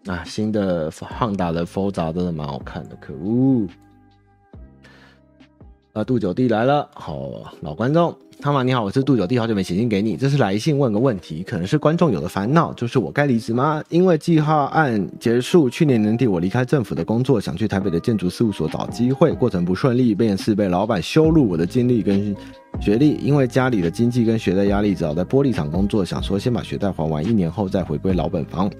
啊，新的汉达的 f o r a 真的蛮好看的，可恶！啊，杜九弟来了，好老观众，汤马你好，我是杜九弟，好久没写信给你，这是来信问个问题，可能是观众有的烦恼，就是我该离职吗？因为计划案结束，去年年底我离开政府的工作，想去台北的建筑事务所找机会，过程不顺利，便是被老板羞辱我的经历跟学历，因为家里的经济跟学贷压力，只好在玻璃厂工作，想说先把学贷还完，一年后再回归老本行。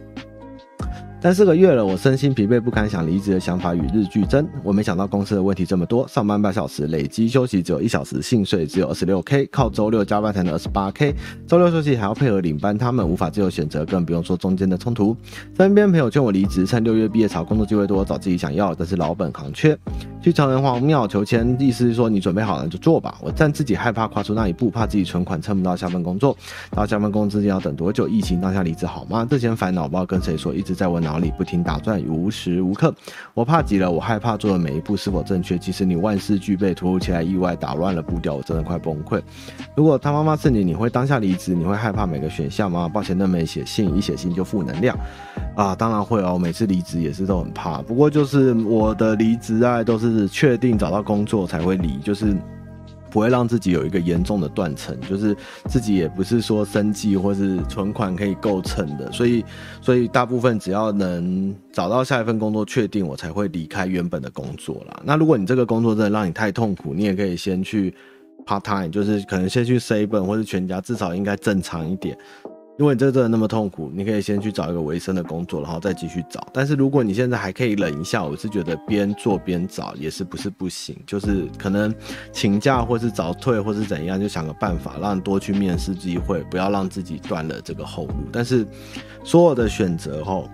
但四个月了，我身心疲惫不堪，想离职的想法与日俱增。我没想到公司的问题这么多：上班八小时，累积休息只有一小时，薪水只有二十六 K，靠周六加班才能二十八 K，周六休息还要配合领班，他们无法自由选择，更不用说中间的冲突。身边朋友劝我离职，趁六月毕业潮，工作机会多，找自己想要，但是老本行缺。去长城隍庙求签，意思是说你准备好了就做吧。我但自己害怕跨出那一步，怕自己存款撑不到下份工作，到下份工资要等多久？疫情当下离职好吗？这些烦恼不知道跟谁说，一直在问脑里不停打转，无时无刻。我怕极了，我害怕做的每一步是否正确。即使你万事俱备，突如其来意外打乱了步调，我真的快崩溃。如果他妈妈是你，你会当下离职？你会害怕每个选项吗？抱歉，那没写信，一写信就负能量啊！当然会哦，每次离职也是都很怕。不过就是我的离职啊，都。是确定找到工作才会离，就是不会让自己有一个严重的断层，就是自己也不是说生计或是存款可以构成的，所以所以大部分只要能找到下一份工作，确定我才会离开原本的工作啦。那如果你这个工作真的让你太痛苦，你也可以先去 part time，就是可能先去 seven 或是全家，至少应该正常一点。因为你这真的那么痛苦，你可以先去找一个维生的工作，然后再继续找。但是如果你现在还可以忍一下，我是觉得边做边找也是不是不行，就是可能请假或是早退或是怎样，就想个办法让多去面试机会，不要让自己断了这个后路。但是所有的选择后。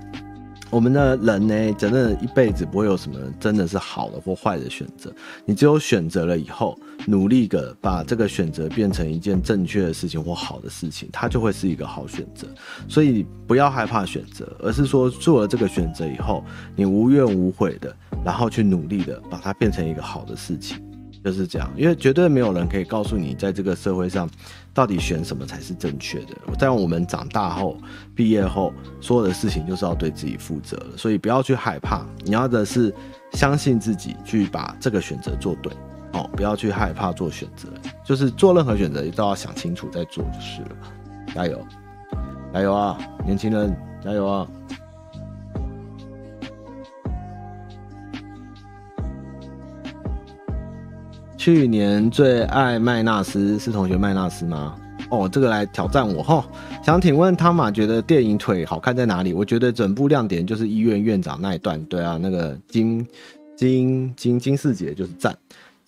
我们的人呢，真的，一辈子不会有什么真的是好的或坏的选择。你只有选择了以后，努力的把这个选择变成一件正确的事情或好的事情，它就会是一个好选择。所以不要害怕选择，而是说做了这个选择以后，你无怨无悔的，然后去努力的把它变成一个好的事情。就是这样，因为绝对没有人可以告诉你，在这个社会上，到底选什么才是正确的。在我们长大后、毕业后，所有的事情就是要对自己负责的，所以不要去害怕，你要的是相信自己，去把这个选择做对。哦，不要去害怕做选择，就是做任何选择都要想清楚再做就是了。加油，加油啊，年轻人，加油啊！去年最爱麦纳斯是同学麦纳斯吗？哦，这个来挑战我哈。想请问汤马觉得电影腿好看在哪里？我觉得整部亮点就是医院院长那一段。对啊，那个金金金金世杰就是赞。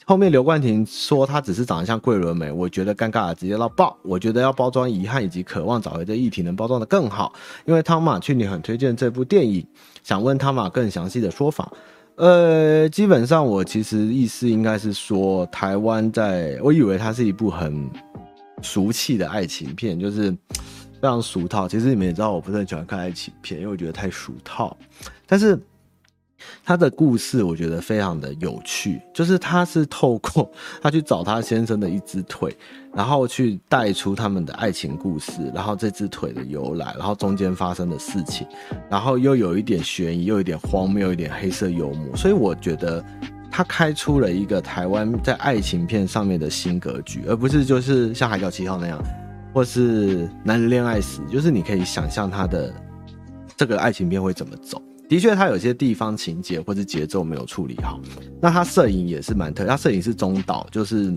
后面刘冠廷说他只是长得像桂纶镁，我觉得尴尬了，直接到爆。我觉得要包装遗憾以及渴望找回这议题，能包装得更好。因为汤马去年很推荐这部电影，想问汤马更详细的说法。呃，基本上我其实意思应该是说，台湾在，我以为它是一部很俗气的爱情片，就是非常俗套。其实你们也知道，我不是很喜欢看爱情片，因为我觉得太俗套。但是。他的故事我觉得非常的有趣，就是他是透过他去找他先生的一只腿，然后去带出他们的爱情故事，然后这只腿的由来，然后中间发生的事情，然后又有一点悬疑，又有一点荒谬，有一点黑色幽默，所以我觉得他开出了一个台湾在爱情片上面的新格局，而不是就是像《海角七号》那样，或是《男人恋爱时》，就是你可以想象他的这个爱情片会怎么走。的确，他有些地方情节或者节奏没有处理好。那他摄影也是蛮特，他摄影是中岛，就是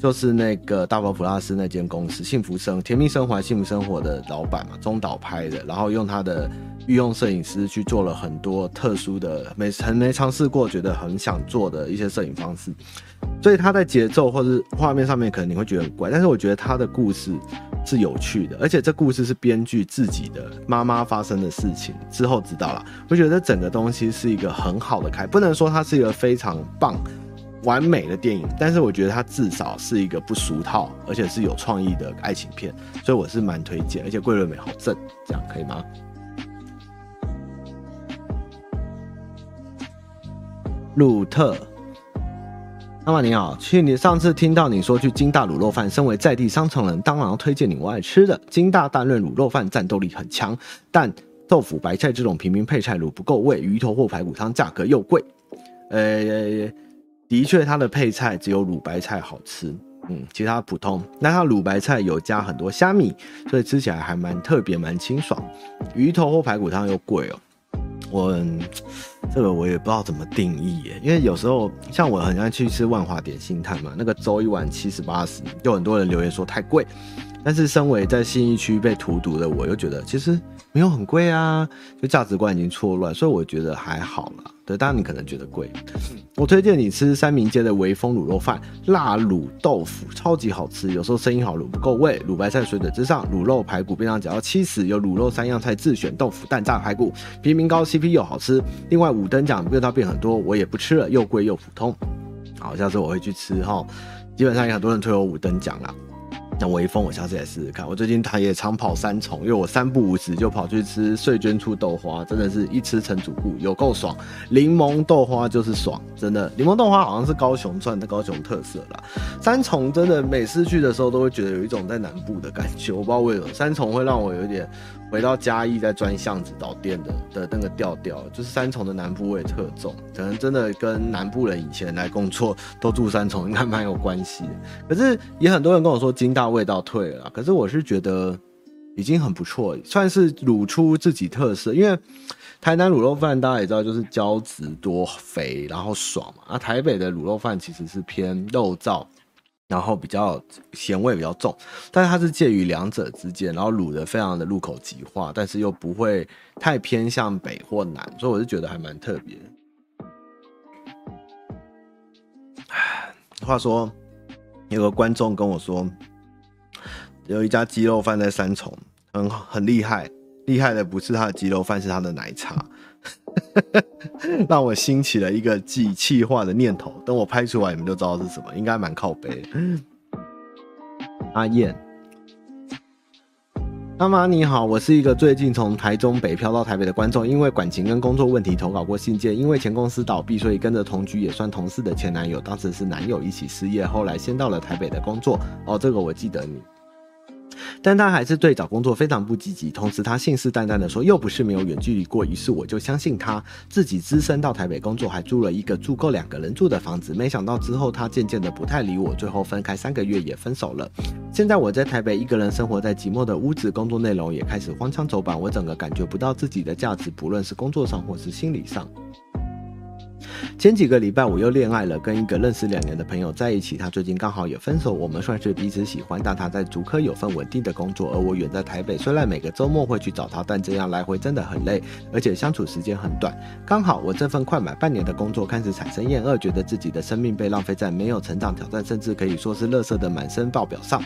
就是那个大佛普拉斯那间公司幸福生甜蜜生活幸福生活的老板嘛，中岛拍的，然后用他的御用摄影师去做了很多特殊的没很没尝试过，觉得很想做的一些摄影方式。所以他在节奏或是画面上面可能你会觉得很怪，但是我觉得他的故事是有趣的，而且这故事是编剧自己的妈妈发生的事情之后知道了。我觉得整个东西是一个很好的开，不能说它是一个非常棒、完美的电影，但是我觉得它至少是一个不俗套，而且是有创意的爱情片，所以我是蛮推荐。而且桂纶镁好正，这样可以吗？鲁特。妈妈你好，去你上次听到你说去金大卤肉饭，身为在地商城人，当然要推荐你我爱吃的金大蛋润卤肉饭，战斗力很强，但豆腐白菜这种平民配菜卤不够味，鱼头或排骨汤价格又贵。呃，的确它的配菜只有卤白菜好吃，嗯，其他普通。那它卤白菜有加很多虾米，所以吃起来还蛮特别，蛮清爽。鱼头或排骨汤又贵哦。我这个我也不知道怎么定义耶，因为有时候像我很爱去吃万华点心摊嘛，那个粥一碗七十八十，就很多人留言说太贵。但是身为在信义区被荼毒的我，又觉得其实没有很贵啊，就价值观已经错乱，所以我觉得还好了。对，当然你可能觉得贵。我推荐你吃三明街的微风卤肉饭，辣卤豆腐超级好吃。有时候生意好，卤不够味，卤白菜水准之上，卤肉排骨便当只要七十，有卤肉三样菜自选，豆腐蛋炸排骨，平民高 CP 又好吃。另外五等奖味道变很多，我也不吃了，又贵又普通。好，下次我会去吃哈。基本上有很多人推我五等奖啦。那微风，我下次来试试看。我最近他也常跑三重，因为我三不五时就跑去吃碎捐处豆花，真的是一吃成主顾，有够爽。柠檬豆花就是爽，真的。柠檬豆花好像是高雄赚的高雄特色啦。三重真的每次去的时候都会觉得有一种在南部的感觉，我不知道为什么三重会让我有点。回到嘉义在钻巷子倒店的的那个调调，就是三重的南部味特重，可能真的跟南部人以前来工作都住三重应该蛮有关系。可是也很多人跟我说金大味道退了，可是我是觉得已经很不错，算是卤出自己特色。因为台南卤肉饭大家也知道，就是胶质多肥，然后爽嘛。啊，台北的卤肉饭其实是偏肉燥。然后比较咸味比较重，但是它是介于两者之间，然后卤的非常的入口即化，但是又不会太偏向北或南，所以我是觉得还蛮特别。话说，有个观众跟我说，有一家鸡肉饭在三重，很很厉害，厉害的不是他的鸡肉饭，是他的奶茶。让我兴起了一个计企划的念头，等我拍出来，你们就知道是什么，应该蛮靠北。阿燕，妈妈你好，我是一个最近从台中北漂到台北的观众，因为感情跟工作问题投稿过信件，因为前公司倒闭，所以跟着同居也算同事的前男友，当时是男友一起失业，后来先到了台北的工作。哦，这个我记得你。但他还是对找工作非常不积极，同时他信誓旦旦的说，又不是没有远距离过，于是我就相信他，自己只身到台北工作，还租了一个足够两个人住的房子。没想到之后他渐渐的不太理我，最后分开三个月也分手了。现在我在台北一个人生活在寂寞的屋子，工作内容也开始荒腔走板，我整个感觉不到自己的价值，不论是工作上或是心理上。前几个礼拜我又恋爱了，跟一个认识两年的朋友在一起。他最近刚好也分手，我们算是彼此喜欢。但他在竹科有份稳定的工作，而我远在台北。虽然每个周末会去找他，但这样来回真的很累，而且相处时间很短。刚好我这份快满半年的工作开始产生厌恶，觉得自己的生命被浪费在没有成长、挑战，甚至可以说是垃圾的满身报表上。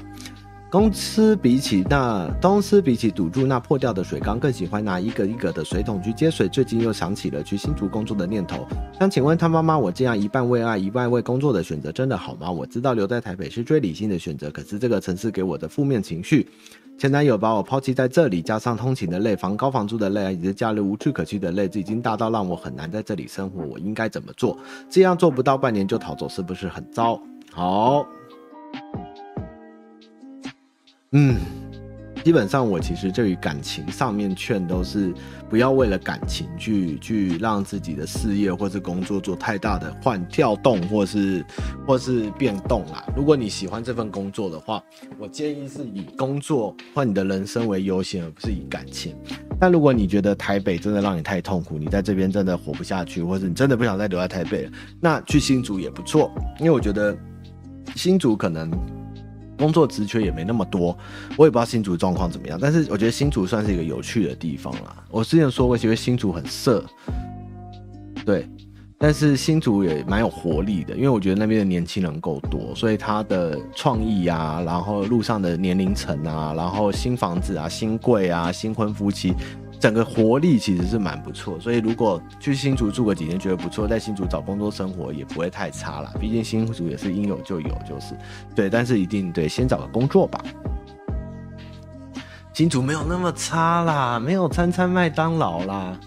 公司比起那公司比起堵住那破掉的水缸，更喜欢拿一个一个的水桶去接水。最近又想起了去新竹工作的念头，想请问他妈妈，我这样一半为爱一半为工作的选择真的好吗？我知道留在台北是最理性的选择，可是这个城市给我的负面情绪，前男友把我抛弃在这里，加上通勤的累，房高房租的累，以及假日无处可去的累，这已经大到让我很难在这里生活。我应该怎么做？这样做不到半年就逃走，是不是很糟？好。嗯，基本上我其实对于感情上面劝都是不要为了感情去去让自己的事业或是工作做太大的换跳动或是或是变动啦。如果你喜欢这份工作的话，我建议是以工作或你的人生为优先，而不是以感情。但如果你觉得台北真的让你太痛苦，你在这边真的活不下去，或是你真的不想再留在台北了，那去新竹也不错，因为我觉得新竹可能。工作职缺也没那么多，我也不知道新竹状况怎么样，但是我觉得新竹算是一个有趣的地方啦。我之前说过，其实新竹很色，对，但是新竹也蛮有活力的，因为我觉得那边的年轻人够多，所以他的创意啊，然后路上的年龄层啊，然后新房子啊、新贵啊、新婚夫妻。整个活力其实是蛮不错，所以如果去新竹住个几天觉得不错，在新竹找工作生活也不会太差啦。毕竟新竹也是应有就有，就是对，但是一定得先找个工作吧。新竹没有那么差啦，没有餐餐麦当劳啦，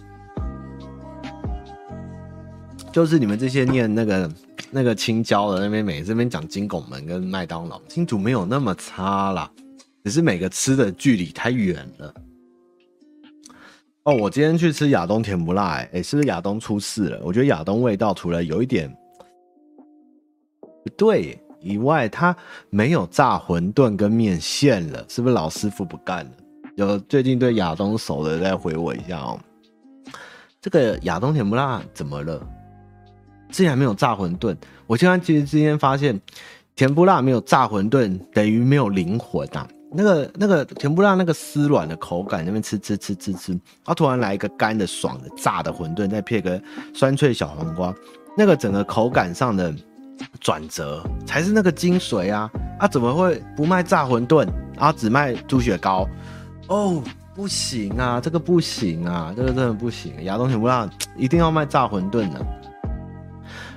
就是你们这些念那个那个青椒的那边，每这边讲金拱门跟麦当劳，新竹没有那么差啦，只是每个吃的距离太远了。哦，我今天去吃亚东甜不辣，哎、是不是亚东出事了？我觉得亚东味道除了有一点不对以外，它没有炸馄饨跟面线了，是不是老师傅不干了？有最近对亚东熟的再回我一下哦。这个亚东甜不辣怎么了？竟然没有炸馄饨？我现在其实今天发现，甜不辣没有炸馄饨等于没有灵魂啊。那个那个甜不辣那个丝软的口感，那边吃吃吃吃吃，他突然来一个干的爽的炸的馄饨，再配个酸脆小黄瓜，那个整个口感上的转折才是那个精髓啊！啊，怎么会不卖炸馄饨，然后只卖猪血糕？哦，不行啊，这个不行啊，这个真的不行，亚东甜不辣一定要卖炸馄饨的。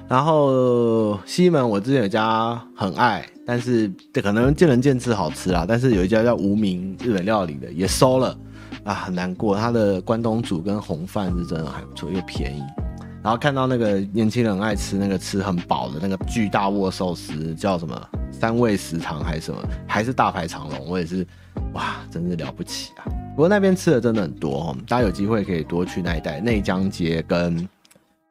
然后西门我之前有家很爱，但是这可能见仁见智好吃啦。但是有一家叫无名日本料理的也收了啊，很难过。他的关东煮跟红饭是真的还不错，又便宜。然后看到那个年轻人爱吃那个吃很饱的那个巨大握寿司，叫什么三味食堂还是什么，还是大排长龙，我也是哇，真是了不起啊。不过那边吃的真的很多，大家有机会可以多去那一带内江街跟。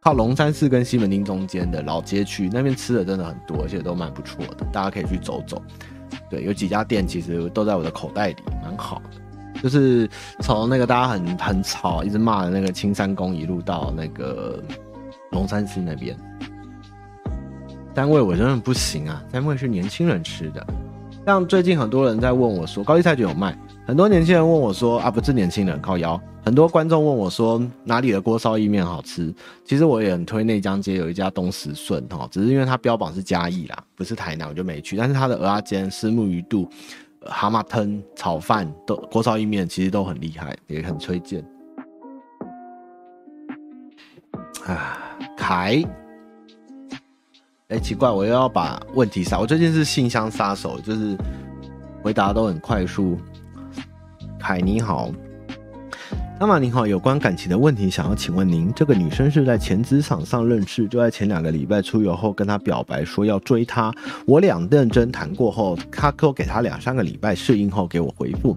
靠龙山寺跟西门町中间的老街区，那边吃的真的很多，而且都蛮不错的，大家可以去走走。对，有几家店其实都在我的口袋里，蛮好的。就是从那个大家很很吵，一直骂的那个青山宫，一路到那个龙山寺那边。单位我真的不行啊，单位是年轻人吃的。像最近很多人在问我说，高丽菜卷有卖，很多年轻人问我说啊，不是年轻人靠腰，很多观众问我说哪里的锅烧意面好吃。其实我也很推内江街有一家东石顺哈，只是因为它标榜是嘉义啦，不是台南，我就没去。但是它的蚵仔煎、虱目鱼肚、蛤蟆汤、炒饭都锅烧意面其实都很厉害，也很推荐。啊，凯。哎、奇怪，我又要把问题杀。我最近是信箱杀手，就是回答都很快速。凯你好，那么您好，有关感情的问题想要请问您，这个女生是在前职场上认识，就在前两个礼拜出游后跟她表白说要追她。我俩认真谈过后，她给我给她两三个礼拜适应后给我回复。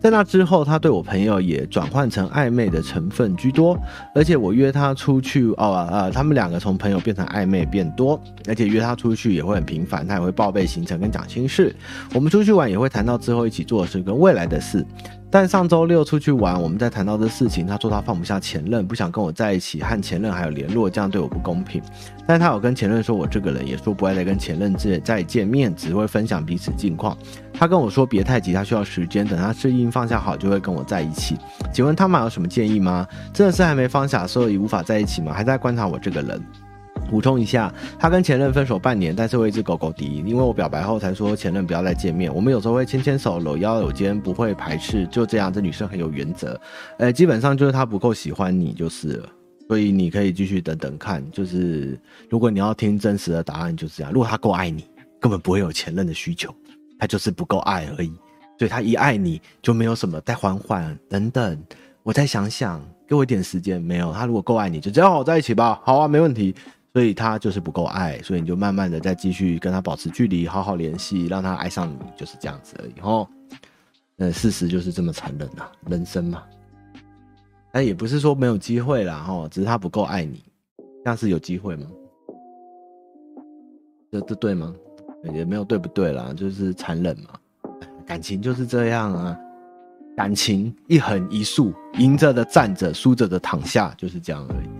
在那之后，他对我朋友也转换成暧昧的成分居多，而且我约他出去，哦啊、呃，他们两个从朋友变成暧昧变多，而且约他出去也会很频繁，他也会报备行程跟讲心事。我们出去玩也会谈到之后一起做的事跟未来的事。但上周六出去玩，我们在谈到这事情，他说他放不下前任，不想跟我在一起，和前任还有联络，这样对我不公平。但他有跟前任说我这个人，也说不爱再跟前任再再见面，只会分享彼此近况。他跟我说别太急，他需要时间，等他适应放下好就会跟我在一起。请问他们有什么建议吗？真的是还没放下，所以无法在一起吗？还在观察我这个人。补充一下，他跟前任分手半年，但是我一直狗狗敌，因为我表白后才说前任不要再见面。我们有时候会牵牵手、搂腰搂肩，不会排斥，就这样。这女生很有原则，呃，基本上就是她不够喜欢你就是了。所以你可以继续等等看，就是如果你要听真实的答案就是这样。如果他够爱你，根本不会有前任的需求，他就是不够爱而已。所以他一爱你就没有什么再缓缓等等，我再想想，给我一点时间。没有，他如果够爱你，就这样好在一起吧。好啊，没问题。所以他就是不够爱，所以你就慢慢的再继续跟他保持距离，好好联系，让他爱上你，就是这样子而已哦。呃，事实就是这么残忍呐、啊，人生嘛。但也不是说没有机会啦，哈，只是他不够爱你，这样是有机会吗？这这对吗？也没有对不对啦，就是残忍嘛。感情就是这样啊，感情一横一竖，赢着的站着，输着的躺下，就是这样而已。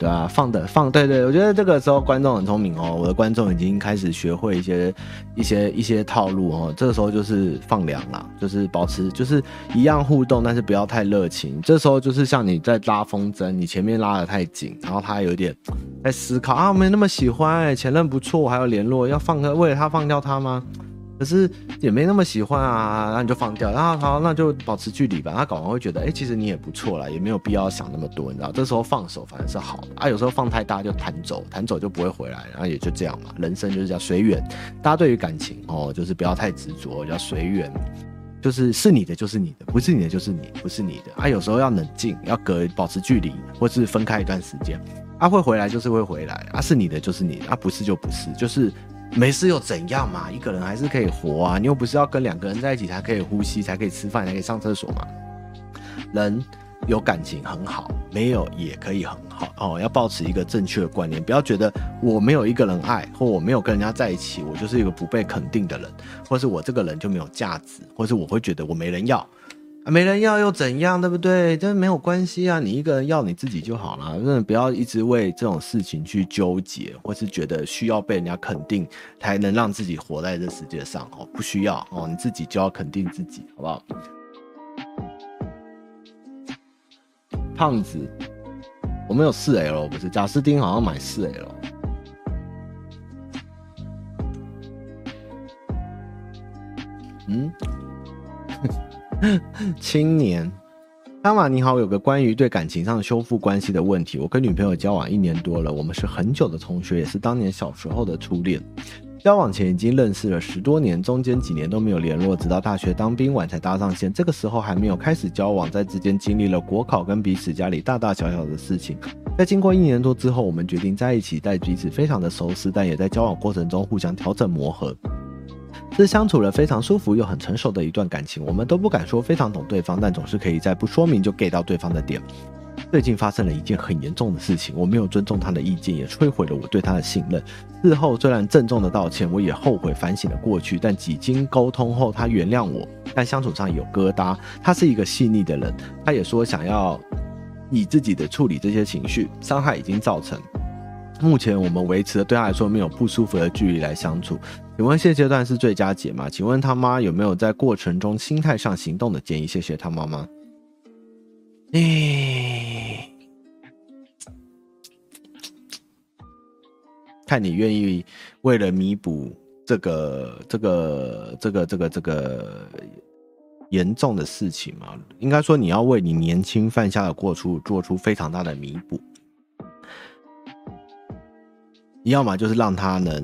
对啊，放的放，对对，我觉得这个时候观众很聪明哦，我的观众已经开始学会一些一些一些套路哦，这个时候就是放凉了，就是保持就是一样互动，但是不要太热情。这时候就是像你在拉风筝，你前面拉得太紧，然后他有点在思考啊，没那么喜欢，哎，前任不错，我还有联络，要放开为了他放掉他吗？可是也没那么喜欢啊，那你就放掉，然后好，那就保持距离吧。他搞完会觉得，哎、其实你也不错啦，也没有必要想那么多，你知道？这时候放手反而是好的啊。有时候放太大就弹走，弹走就不会回来，然后也就这样嘛。人生就是叫随缘。大家对于感情哦，就是不要太执着，叫随缘，就是是你的就是你的，不是你的就是你不是你的啊。有时候要冷静，要隔保持距离，或是分开一段时间。啊，会回来就是会回来啊，是你的就是你的，啊，不是就不是，就是。没事又怎样嘛？一个人还是可以活啊！你又不是要跟两个人在一起才可以呼吸、才可以吃饭、才可以上厕所嘛？人有感情很好，没有也可以很好哦。要保持一个正确的观念，不要觉得我没有一个人爱，或我没有跟人家在一起，我就是一个不被肯定的人，或是我这个人就没有价值，或是我会觉得我没人要。啊，没人要又怎样，对不对？这没有关系啊，你一个人要你自己就好了。真的不要一直为这种事情去纠结，或是觉得需要被人家肯定才能让自己活在这世界上哦。不需要哦，你自己就要肯定自己，好不好？胖子，我们有四 L 不是？贾斯汀好像买四 L。嗯。青年，汤玛你好，有个关于对感情上修复关系的问题。我跟女朋友交往一年多了，我们是很久的同学，也是当年小时候的初恋。交往前已经认识了十多年，中间几年都没有联络，直到大学当兵完才搭上线。这个时候还没有开始交往，在之间经历了国考跟彼此家里大大小小的事情。在经过一年多之后，我们决定在一起，在彼此非常的熟悉，但也在交往过程中互相调整磨合。是相处了非常舒服又很成熟的一段感情，我们都不敢说非常懂对方，但总是可以在不说明就 get 到对方的点。最近发生了一件很严重的事情，我没有尊重他的意见，也摧毁了我对他的信任。事后虽然郑重的道歉，我也后悔反省了过去，但几经沟通后，他原谅我，但相处上有疙瘩。他是一个细腻的人，他也说想要以自己的处理这些情绪，伤害已经造成。目前我们维持的对他来说没有不舒服的距离来相处。请问现阶段是最佳解吗？请问他妈有没有在过程中心态上行动的建议？谢谢他妈妈。诶，看你愿意为了弥补这个这个这个这个这个严重的事情吗？应该说你要为你年轻犯下的过错做出非常大的弥补。你要么就是让他能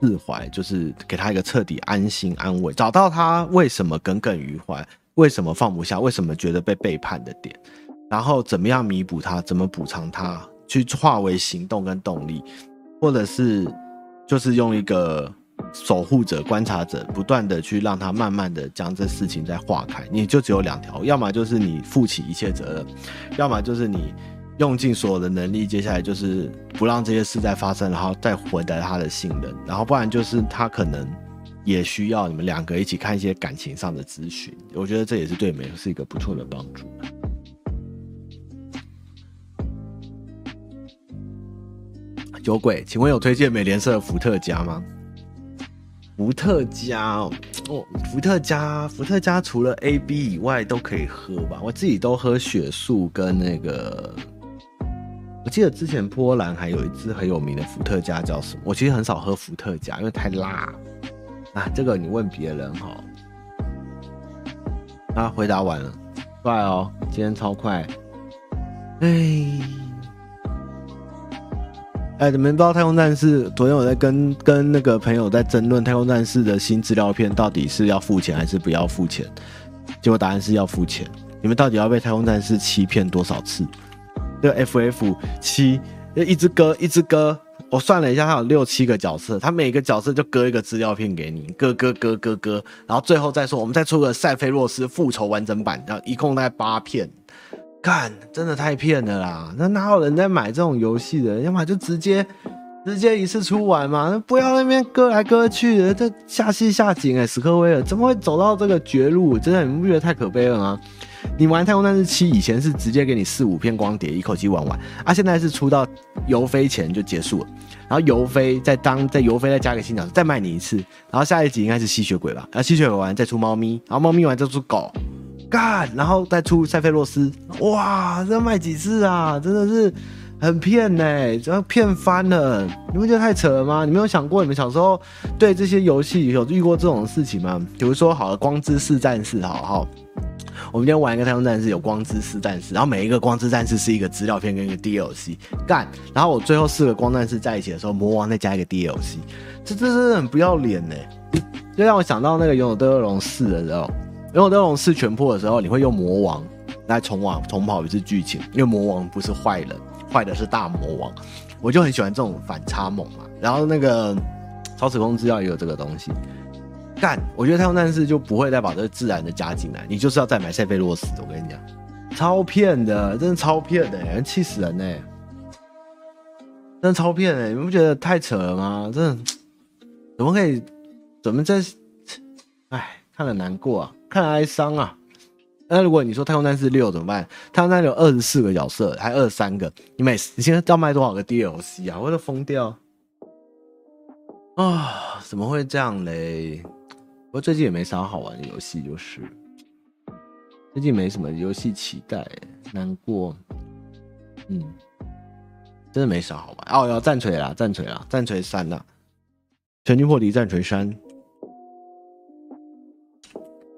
释怀，就是给他一个彻底安心安慰，找到他为什么耿耿于怀，为什么放不下，为什么觉得被背叛的点，然后怎么样弥补他，怎么补偿他，去化为行动跟动力，或者是就是用一个守护者、观察者，不断的去让他慢慢的将这事情再化开。你就只有两条，要么就是你负起一切责任，要么就是你。用尽所有的能力，接下来就是不让这些事再发生，然后再获得他的信任，然后不然就是他可能也需要你们两个一起看一些感情上的咨询，我觉得这也是对美是一个不错的帮助。酒鬼，请问有推荐美联社的伏特加吗？伏特加哦，伏特加，伏特加除了 A、B 以外都可以喝吧？我自己都喝雪素跟那个。我记得之前波兰还有一支很有名的伏特加叫什么？我其实很少喝伏特加，因为太辣。啊，这个你问别人哈。啊，回答完了，快哦，今天超快。哎，哎，你们不知道太空战士？昨天我在跟跟那个朋友在争论太空战士的新资料片到底是要付钱还是不要付钱。结果答案是要付钱。你们到底要被太空战士欺骗多少次？这个 FF 七，一只歌一只歌，我算了一下，它有六七个角色，它每个角色就割一个资料片给你，割割割割割，然后最后再说，我们再出个赛菲洛斯复仇完整版，然后一共大概八片，干，真的太骗了啦！那哪有人在买这种游戏的？要么就直接直接一次出完嘛，不要那边割来割去的，这下戏下井哎、史克威尔怎么会走到这个绝路？真的你不觉得太可悲了吗？你玩《太空战士七》以前是直接给你四五片光碟一口气玩完，啊，现在是出到游飞前就结束了，然后游飞再当在游飞再加个新角色再卖你一次，然后下一集应该是吸血鬼吧，然后吸血鬼完再出猫咪，然后猫咪完再出狗，干，然后再出塞菲洛斯，哇，这卖几次啊？真的是很骗呢、欸，这要骗翻了，你们觉得太扯了吗？你没有想过你们小时候对这些游戏有遇过这种事情吗？比如说好了，光之四战士，好好。我们今天玩一个太空战士，有光之四战士，然后每一个光之战士是一个资料片跟一个 DLC 干，然后我最后四个光战士在一起的时候，魔王再加一个 DLC，这这真的很不要脸呢，就让我想到那个勇者斗恶龙四的时候，勇者斗恶龙四全破的时候，你会用魔王来重往重跑一次剧情，因为魔王不是坏人，坏的是大魔王，我就很喜欢这种反差萌嘛，然后那个超时空之钥也有这个东西。干，我觉得太空战士就不会再把这个自然的加进来，你就是要再买塞菲洛斯。我跟你讲，超骗的，真的超骗的，人气死人呢，真的超骗的，你们不觉得太扯了吗？真的，怎么可以，怎么在，哎，看了难过啊，看了哀伤啊。那如果你说太空战士六怎么办？太空战有二十四个角色，还二十三个，你每你现在要卖多少个 DLC 啊？我都疯掉啊！怎么会这样嘞？我最近也没啥好玩的游戏，就是最近没什么游戏期待，难过。嗯，真的没啥好玩哦。要战锤啦，战锤啦，战锤三啦，全军破敌战锤三。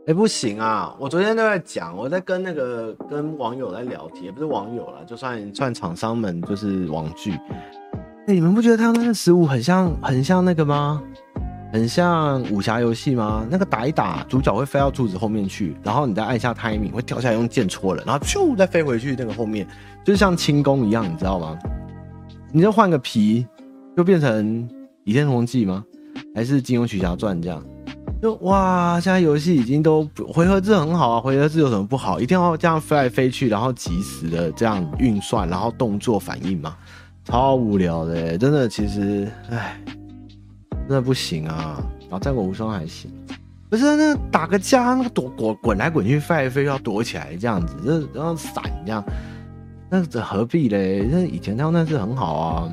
哎、不行啊！我昨天都在讲，我在跟那个跟网友在聊天，也不是网友啦，就算算厂商们，就是网剧。哎、你们不觉得他那个十五很像很像那个吗？很像武侠游戏吗？那个打一打，主角会飞到柱子后面去，然后你再按下 timing，会跳下来用剑戳人，然后咻再飞回去那个后面，就是像轻功一样，你知道吗？你就换个皮，就变成《倚天屠龙记》吗？还是《金庸群侠传》这样？就哇，现在游戏已经都回合制很好啊，回合制有什么不好？一定要这样飞来飞去，然后及时的这样运算，然后动作反应嘛，超无聊的、欸，真的，其实，唉。真的不行啊！然后战国无双还行，不是那打个架，那个躲滚滚来滚去，飞来飞去要躲起来这样子，这然后闪这样，那这何必嘞？那以前那样那是很好啊。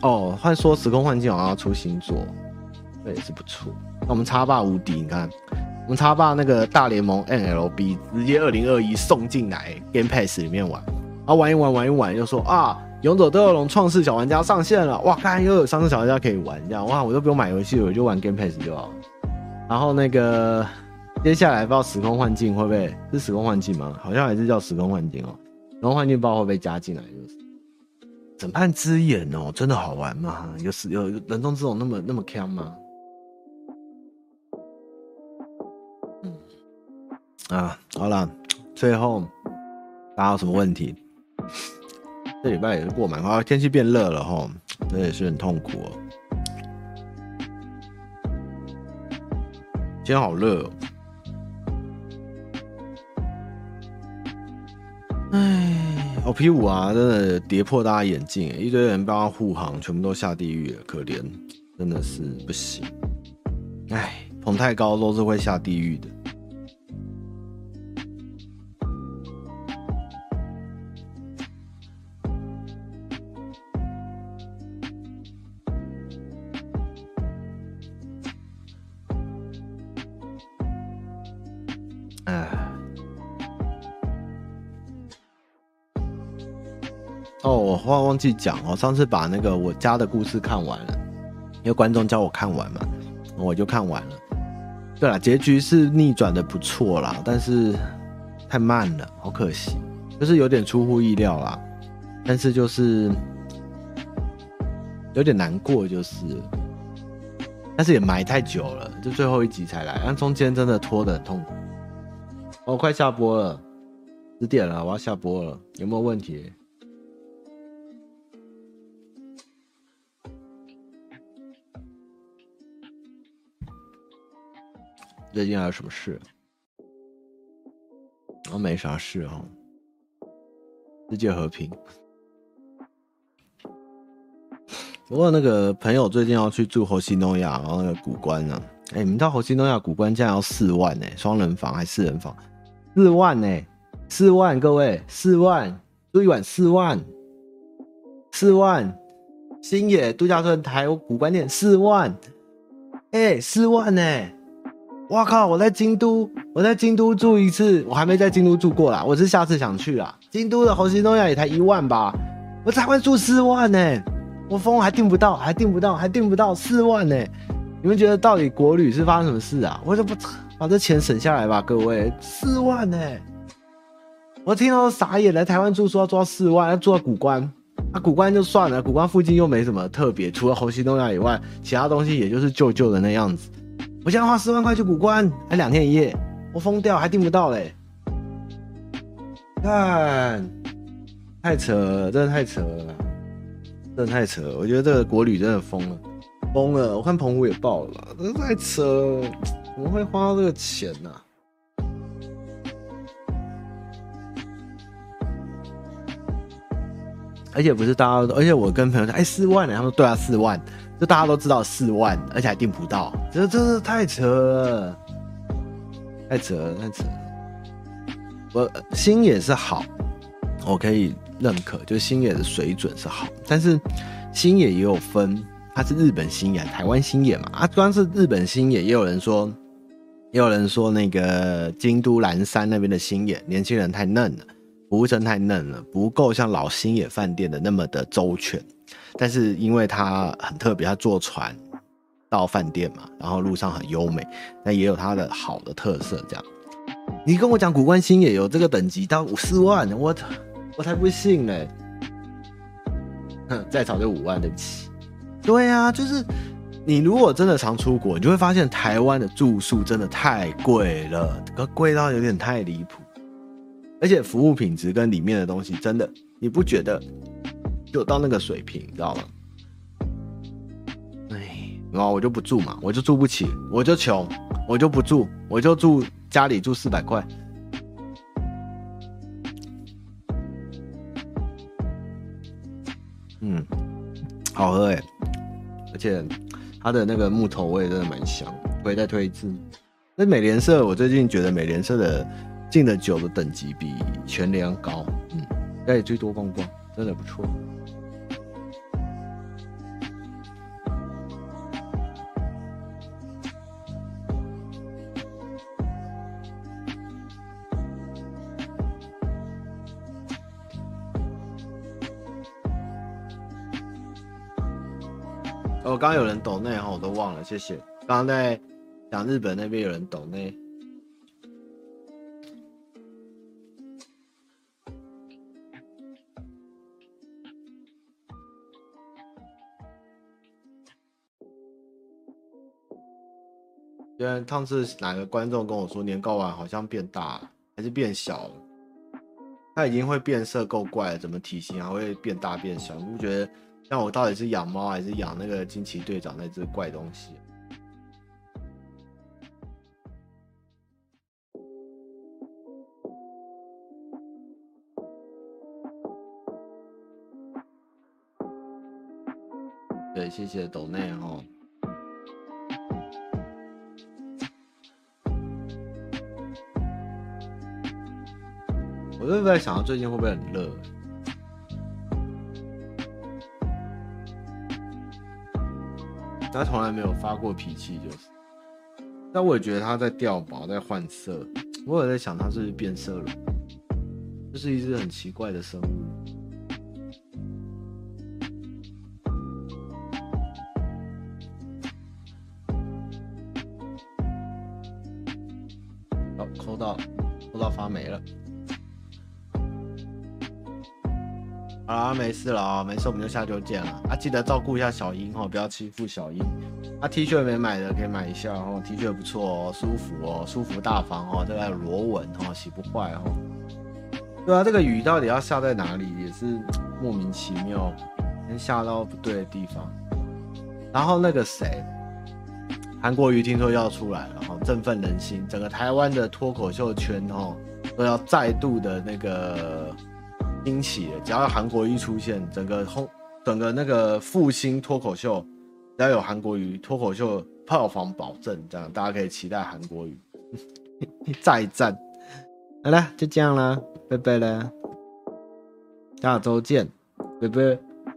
哦，换说时空幻境好像要出新作，这也是不错。那我们叉霸无敌，你看，我们叉霸那个大联盟 N L B 直接二零二一送进来 Game Pass 里面玩，然后玩一玩玩一玩，又说啊，勇者斗恶龙创世小玩家上线了，哇，看又有创世小玩家可以玩，这样哇，我都不用买游戏，我就玩 Game Pass 就好了。然后那个接下来不知道时空幻境会不会是时空幻境吗？好像还是叫时空幻境哦。时空幻境不知道会不会加进来，就是审判之眼哦，真的好玩吗？有有人中之龙那么那么强吗？啊，好了，最后大家有什么问题？这礼拜也是过蛮快，天气变热了齁，这也是很痛苦哦。今天好热哦！哎，我 P 五啊，真的跌破大家眼镜，一堆人帮他护航，全部都下地狱了，可怜，真的是不行。哎，捧太高都是会下地狱的。话忘记讲哦，上次把那个我家的故事看完了，因为观众叫我看完嘛，我就看完了。对了，结局是逆转的不错啦，但是太慢了，好可惜，就是有点出乎意料啦。但是就是有点难过，就是，但是也埋太久了，就最后一集才来，但中间真的拖得很痛苦。哦，快下播了，十点了，我要下播了，有没有问题？最近还有什么事？我没啥事哦，世界和平。不过那个朋友最近要去住虹夕诺亚，然后那个古关呢？哎，你们知道虹夕诺亚古关竟然要四万呢？双人房还是四人房？四万呢？四万，各位四万住一晚四万，四万星野度假村台古关店四万，哎，四万呢？哇靠！我在京都，我在京都住一次，我还没在京都住过啦。我是下次想去啦。京都的虹夕诺雅也才一万吧，我才会住四万呢、我疯还订不到，还订不到，还订不到四万呢、你们觉得到底国旅是发生什么事啊？我就不把这钱省下来吧，各位，四万呢、我听到傻眼，来台湾住说要住到四万，要住到古关，啊古关就算了，古关附近又没什么特别，除了虹夕诺雅以外，其他东西也就是旧旧的那样子。我现在花四万块去古关，还两天一夜，我疯掉，还订不到嘞！看，太扯了，真的太扯了，真的太扯了！我觉得这个国旅真的疯了，疯了！我看澎湖也爆了，真的太扯了，怎么会花到这个钱呢、啊？而且不是大家，而且我跟朋友说，哎，四万呢？他们说对啊，四万。就大家都知道四万，而且还订不到，这真是太扯了，太扯了，太扯了。我星野是好，我可以认可，就星野的水准是好，但是星野也有分，它是日本星野、台湾星野嘛。啊，光是日本星野，也有人说，也有人说那个京都岚山那边的星野，年轻人太嫩了，服务生太嫩了，不够像老星野饭店的那么的周全。但是因为它很特别，它坐船到饭店嘛，然后路上很优美，那也有它的好的特色。这样，你跟我讲古关星野有这个等级到五四万，我我才不信呢。哼，再少就五万，对不起。对啊，就是你如果真的常出国，你就会发现台湾的住宿真的太贵了，贵到有点太离谱，而且服务品质跟里面的东西真的，你不觉得？就到那个水平，你知道吗？哎，然后我就不住嘛，我就住不起，我就穷，我就不住，我就住家里住四百块。嗯，好喝哎，而且它的那个木头味真的蛮香，我也再推一次。那美联社，我最近觉得美联社的进的酒的等级比全联高，嗯，可以最多逛逛，真的不错。我，刚刚有人抖内哈，我都忘了，谢谢。刚刚在讲日本那边有人抖内。因为上次哪个观众跟我说年糕碗好像变大了，还是变小了？它已经会变色够怪了，怎么体型还会变大变小？你不觉得？那我到底是养猫还是养那个惊奇队长那只怪东西？对，谢谢斗内哦。我就在想，最近会不会很热？他从来没有发过脾气，就是。但我也觉得他在掉毛，在换色。我有在想，他是不是变色龙？这是一只很奇怪的生物。事了啊，没事，我们就下周见了啊！记得照顾一下小英哦，不要欺负小英。啊，T 恤没买的可以买一下哦，T 恤不错哦，舒服哦，舒服大方哦，这个螺纹哈，洗不坏哦。对啊，这个雨到底要下在哪里也是莫名其妙，先下到不对的地方。然后那个谁，韩国瑜听说要出来了哈，振奋人心，整个台湾的脱口秀圈哦都要再度的那个。惊奇了，只要韩国一出现，整个轰，整个那个复兴脱口秀，只要有韩国瑜脱口秀票房保证，这样大家可以期待韩国瑜 再战。好了，就这样啦，拜拜了，下周见，拜拜。